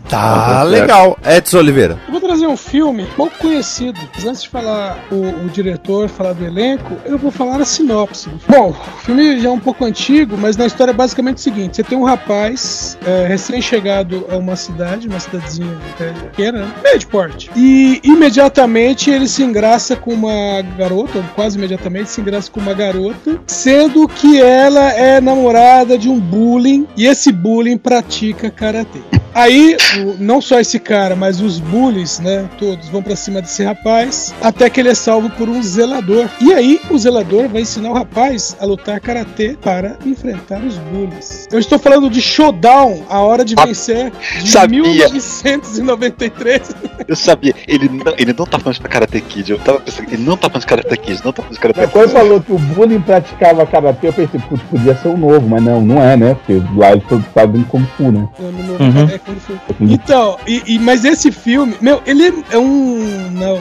Tá legal. Edson Oliveira. Trazer um filme pouco conhecido. Mas antes de falar o, o diretor, falar do elenco, eu vou falar a sinopse. Bom, o filme já é um pouco antigo, mas na história é basicamente o seguinte: você tem um rapaz é, recém-chegado a uma cidade, uma cidadezinha é, pequena, né? meio de porte. E imediatamente ele se engraça com uma garota, ou quase imediatamente se engraça com uma garota, sendo que ela é namorada de um bullying e esse bullying pratica karatê. Aí, não só esse cara, mas os bullies, né? Todos vão pra cima desse rapaz, até que ele é salvo por um zelador. E aí, o zelador vai ensinar o rapaz a lutar karatê para enfrentar os bullies. Eu estou falando de Showdown, a hora de vencer, de sabia. 1993. Eu sabia, ele não, ele não tá falando de Karate Kid. Eu tava pensando, ele não tá falando de Karate Kid, não tá falando de Karate Kid. quando falou que o bullying praticava karatê, eu pensei, putz, podia ser o novo, mas não, não é, né? Porque lá eles todos sabem como fu, né? Uhum. é, foi. Então, e, e- mas esse filme, meu, ele é um. Não,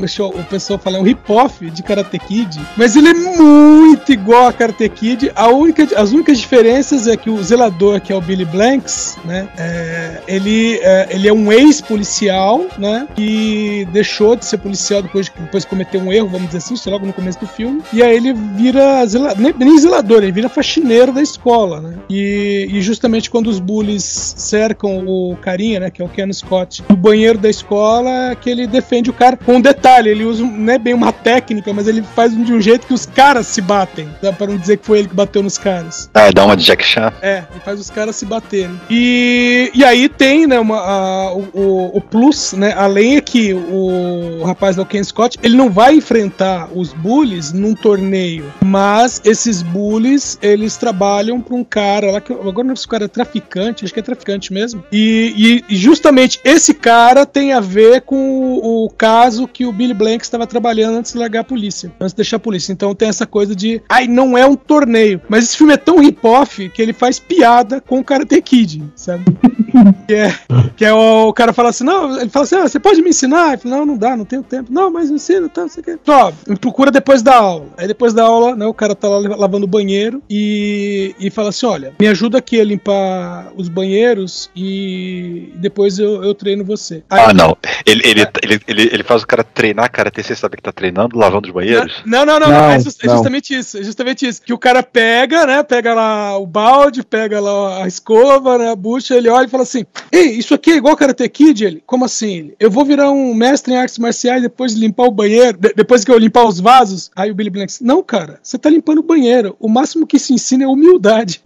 pessoal- o pessoal fala, é um rip-off de Karate Kid, mas ele é muito igual a Karate Kid. A única, as únicas diferenças é que o zelador, que é o Billy Blanks, né? é, ele, é, ele é um ex-policial, né? Que deixou de ser policial depois, de- depois de cometer um erro, vamos dizer assim, isso é logo no começo do filme. E aí ele vira zela, nem, nem zelador, ele vira faxineiro da escola, né? E, e justamente quando os bullies cercam o carinha, né? Que é o Ken Scott, no banheiro da escola, que ele defende o cara. Com um detalhe, ele usa, não é bem uma técnica, mas ele faz de um jeito que os caras se batem, né, para não dizer que foi ele que bateu nos caras. Ah, dá uma de Jack Chan. É, ele faz os caras se baterem. E, e aí tem, né, uma, a- o, o- o plus, né? Além é que o rapaz do Ken Scott, ele não vai enfrentar os bullies num torneio, mas esses bullies, eles trabalham pra um cara lá, que agora não sei se o cara é traficante, acho que é traficante mesmo. E, e- e justamente esse cara tem a ver com o, o caso que o Billy Blank estava trabalhando antes de largar a polícia, antes de deixar a polícia. Então tem essa coisa de, ai, não é um torneio. Mas esse filme é tão hip-off que ele faz piada com o Karate Kid, sabe? que é, que é o, o cara fala assim, não, ele fala assim, ah, você pode me ensinar? Fala, não, não dá, não tenho tempo. Não, mas ensina, tá, não sei o quê. Ó, me procura depois da aula. Aí depois da aula, né, o cara tá lá lavando o banheiro e, e fala assim, olha, me ajuda aqui a limpar os banheiros e depois eu, eu treino você. Aí- Ah, não. Ele, ele, ele, ele, ele faz o cara treinar Karate, você sabe que tá treinando, lavando os banheiros? Não, não, não, não. Não, É, just- é não. justamente isso. É justamente isso. Que o cara pega, né? Pega lá o balde, pega lá a escova, né? A bucha, ele olha e fala assim: Ei, isso aqui é igual Karate Kid? Ele, como assim? Ele, eu vou virar um mestre em artes marciais depois de limpar o banheiro, de- depois que eu limpar os vasos. Aí o Billy Blanks, não, cara, você tá limpando o banheiro. O máximo que se ensina é humildade.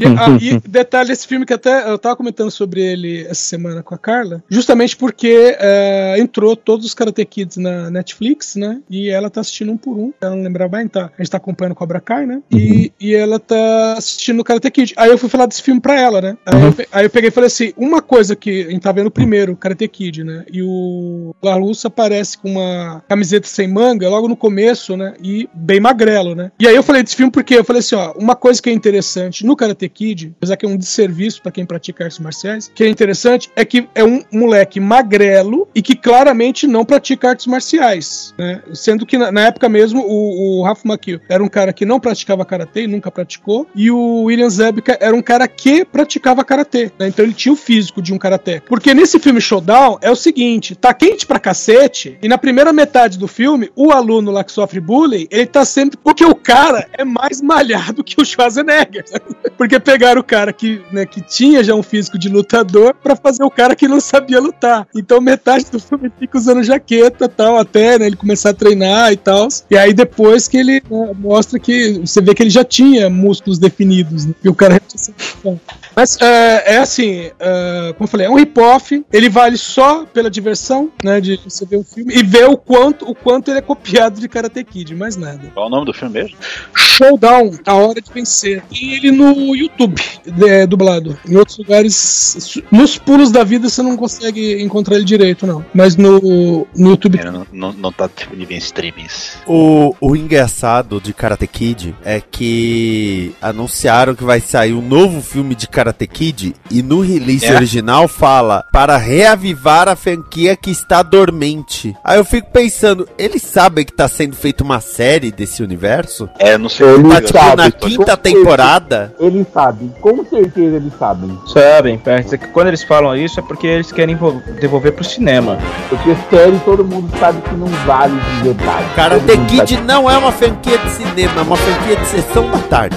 E, ah, e detalhe, esse filme que até eu tava comentando sobre ele essa semana com a Carla, justamente porque é, entrou todos os Karate Kids na Netflix, né? E ela tá assistindo um por um. Ela não lembrava bem, tá? A gente tá acompanhando Cobra Kai, né? E, e ela tá assistindo o Karate Kid. Aí eu fui falar desse filme pra ela, né? Aí, eu, pe- aí eu peguei e falei assim: uma coisa que a gente tá vendo primeiro, Karate Kid, né? E o Larusso aparece com uma camiseta sem manga logo no começo, né? E bem magrelo, né? E aí eu falei desse filme porque eu falei assim: ó, uma coisa que é interessante no Karate Kid, apesar que é um desserviço pra quem pratica artes marciais, que é interessante é que é um moleque magrelo e que claramente não pratica artes marciais, né? Sendo que na, na época mesmo o, o Rafa Makio era um cara que não praticava karatê, nunca praticou, e o William Zabka era um cara que praticava karatê, né? Então ele tinha o físico de um karatê. Porque nesse filme Showdown é o seguinte, tá quente pra cacete, e na primeira metade do filme, o aluno lá que sofre bullying, ele tá sempre porque o cara é mais malhado que o Schwarzenegger. Porque pegaram o cara que, né, que tinha já um físico de lutador pra fazer o cara que não sabia lutar. Então metade do filme fica usando jaqueta tal, até né, ele começar a treinar e tal. E aí depois que ele né, mostra que você vê que ele já tinha músculos definidos, né? E o cara mas é, é assim, é, como eu falei, é um rip-off, ele vale só pela diversão, né, de você ver o filme e ver o quanto, o quanto ele é copiado de Karate Kid, mais nada. Qual é o nome do filme mesmo? Showdown, A Hora de Vencer. Tem ele no YouTube, é, dublado. Em outros lugares, nos pulos da vida você não consegue encontrar ele direito, não. Mas no, no YouTube. Ele não, não, não tá disponível em streamings. O, o engraçado de Karate Kid é que anunciaram que vai sair um novo filme de Karate Kid e no release É? original fala para reavivar a franquia que está dormente. Aí eu fico pensando, eles sabem que tá sendo feita uma série desse universo? É, não sei. Ele Tá tipo sabe, na quinta certeza. temporada? Eles sabem, com certeza eles sabem. Sabem, é, dizer que quando eles falam isso é porque eles querem vo- devolver pro cinema. Porque série todo mundo sabe que não vale de verdade. Todo mundo Kid sabe. não é uma franquia de cinema, é uma franquia de sessão da tarde.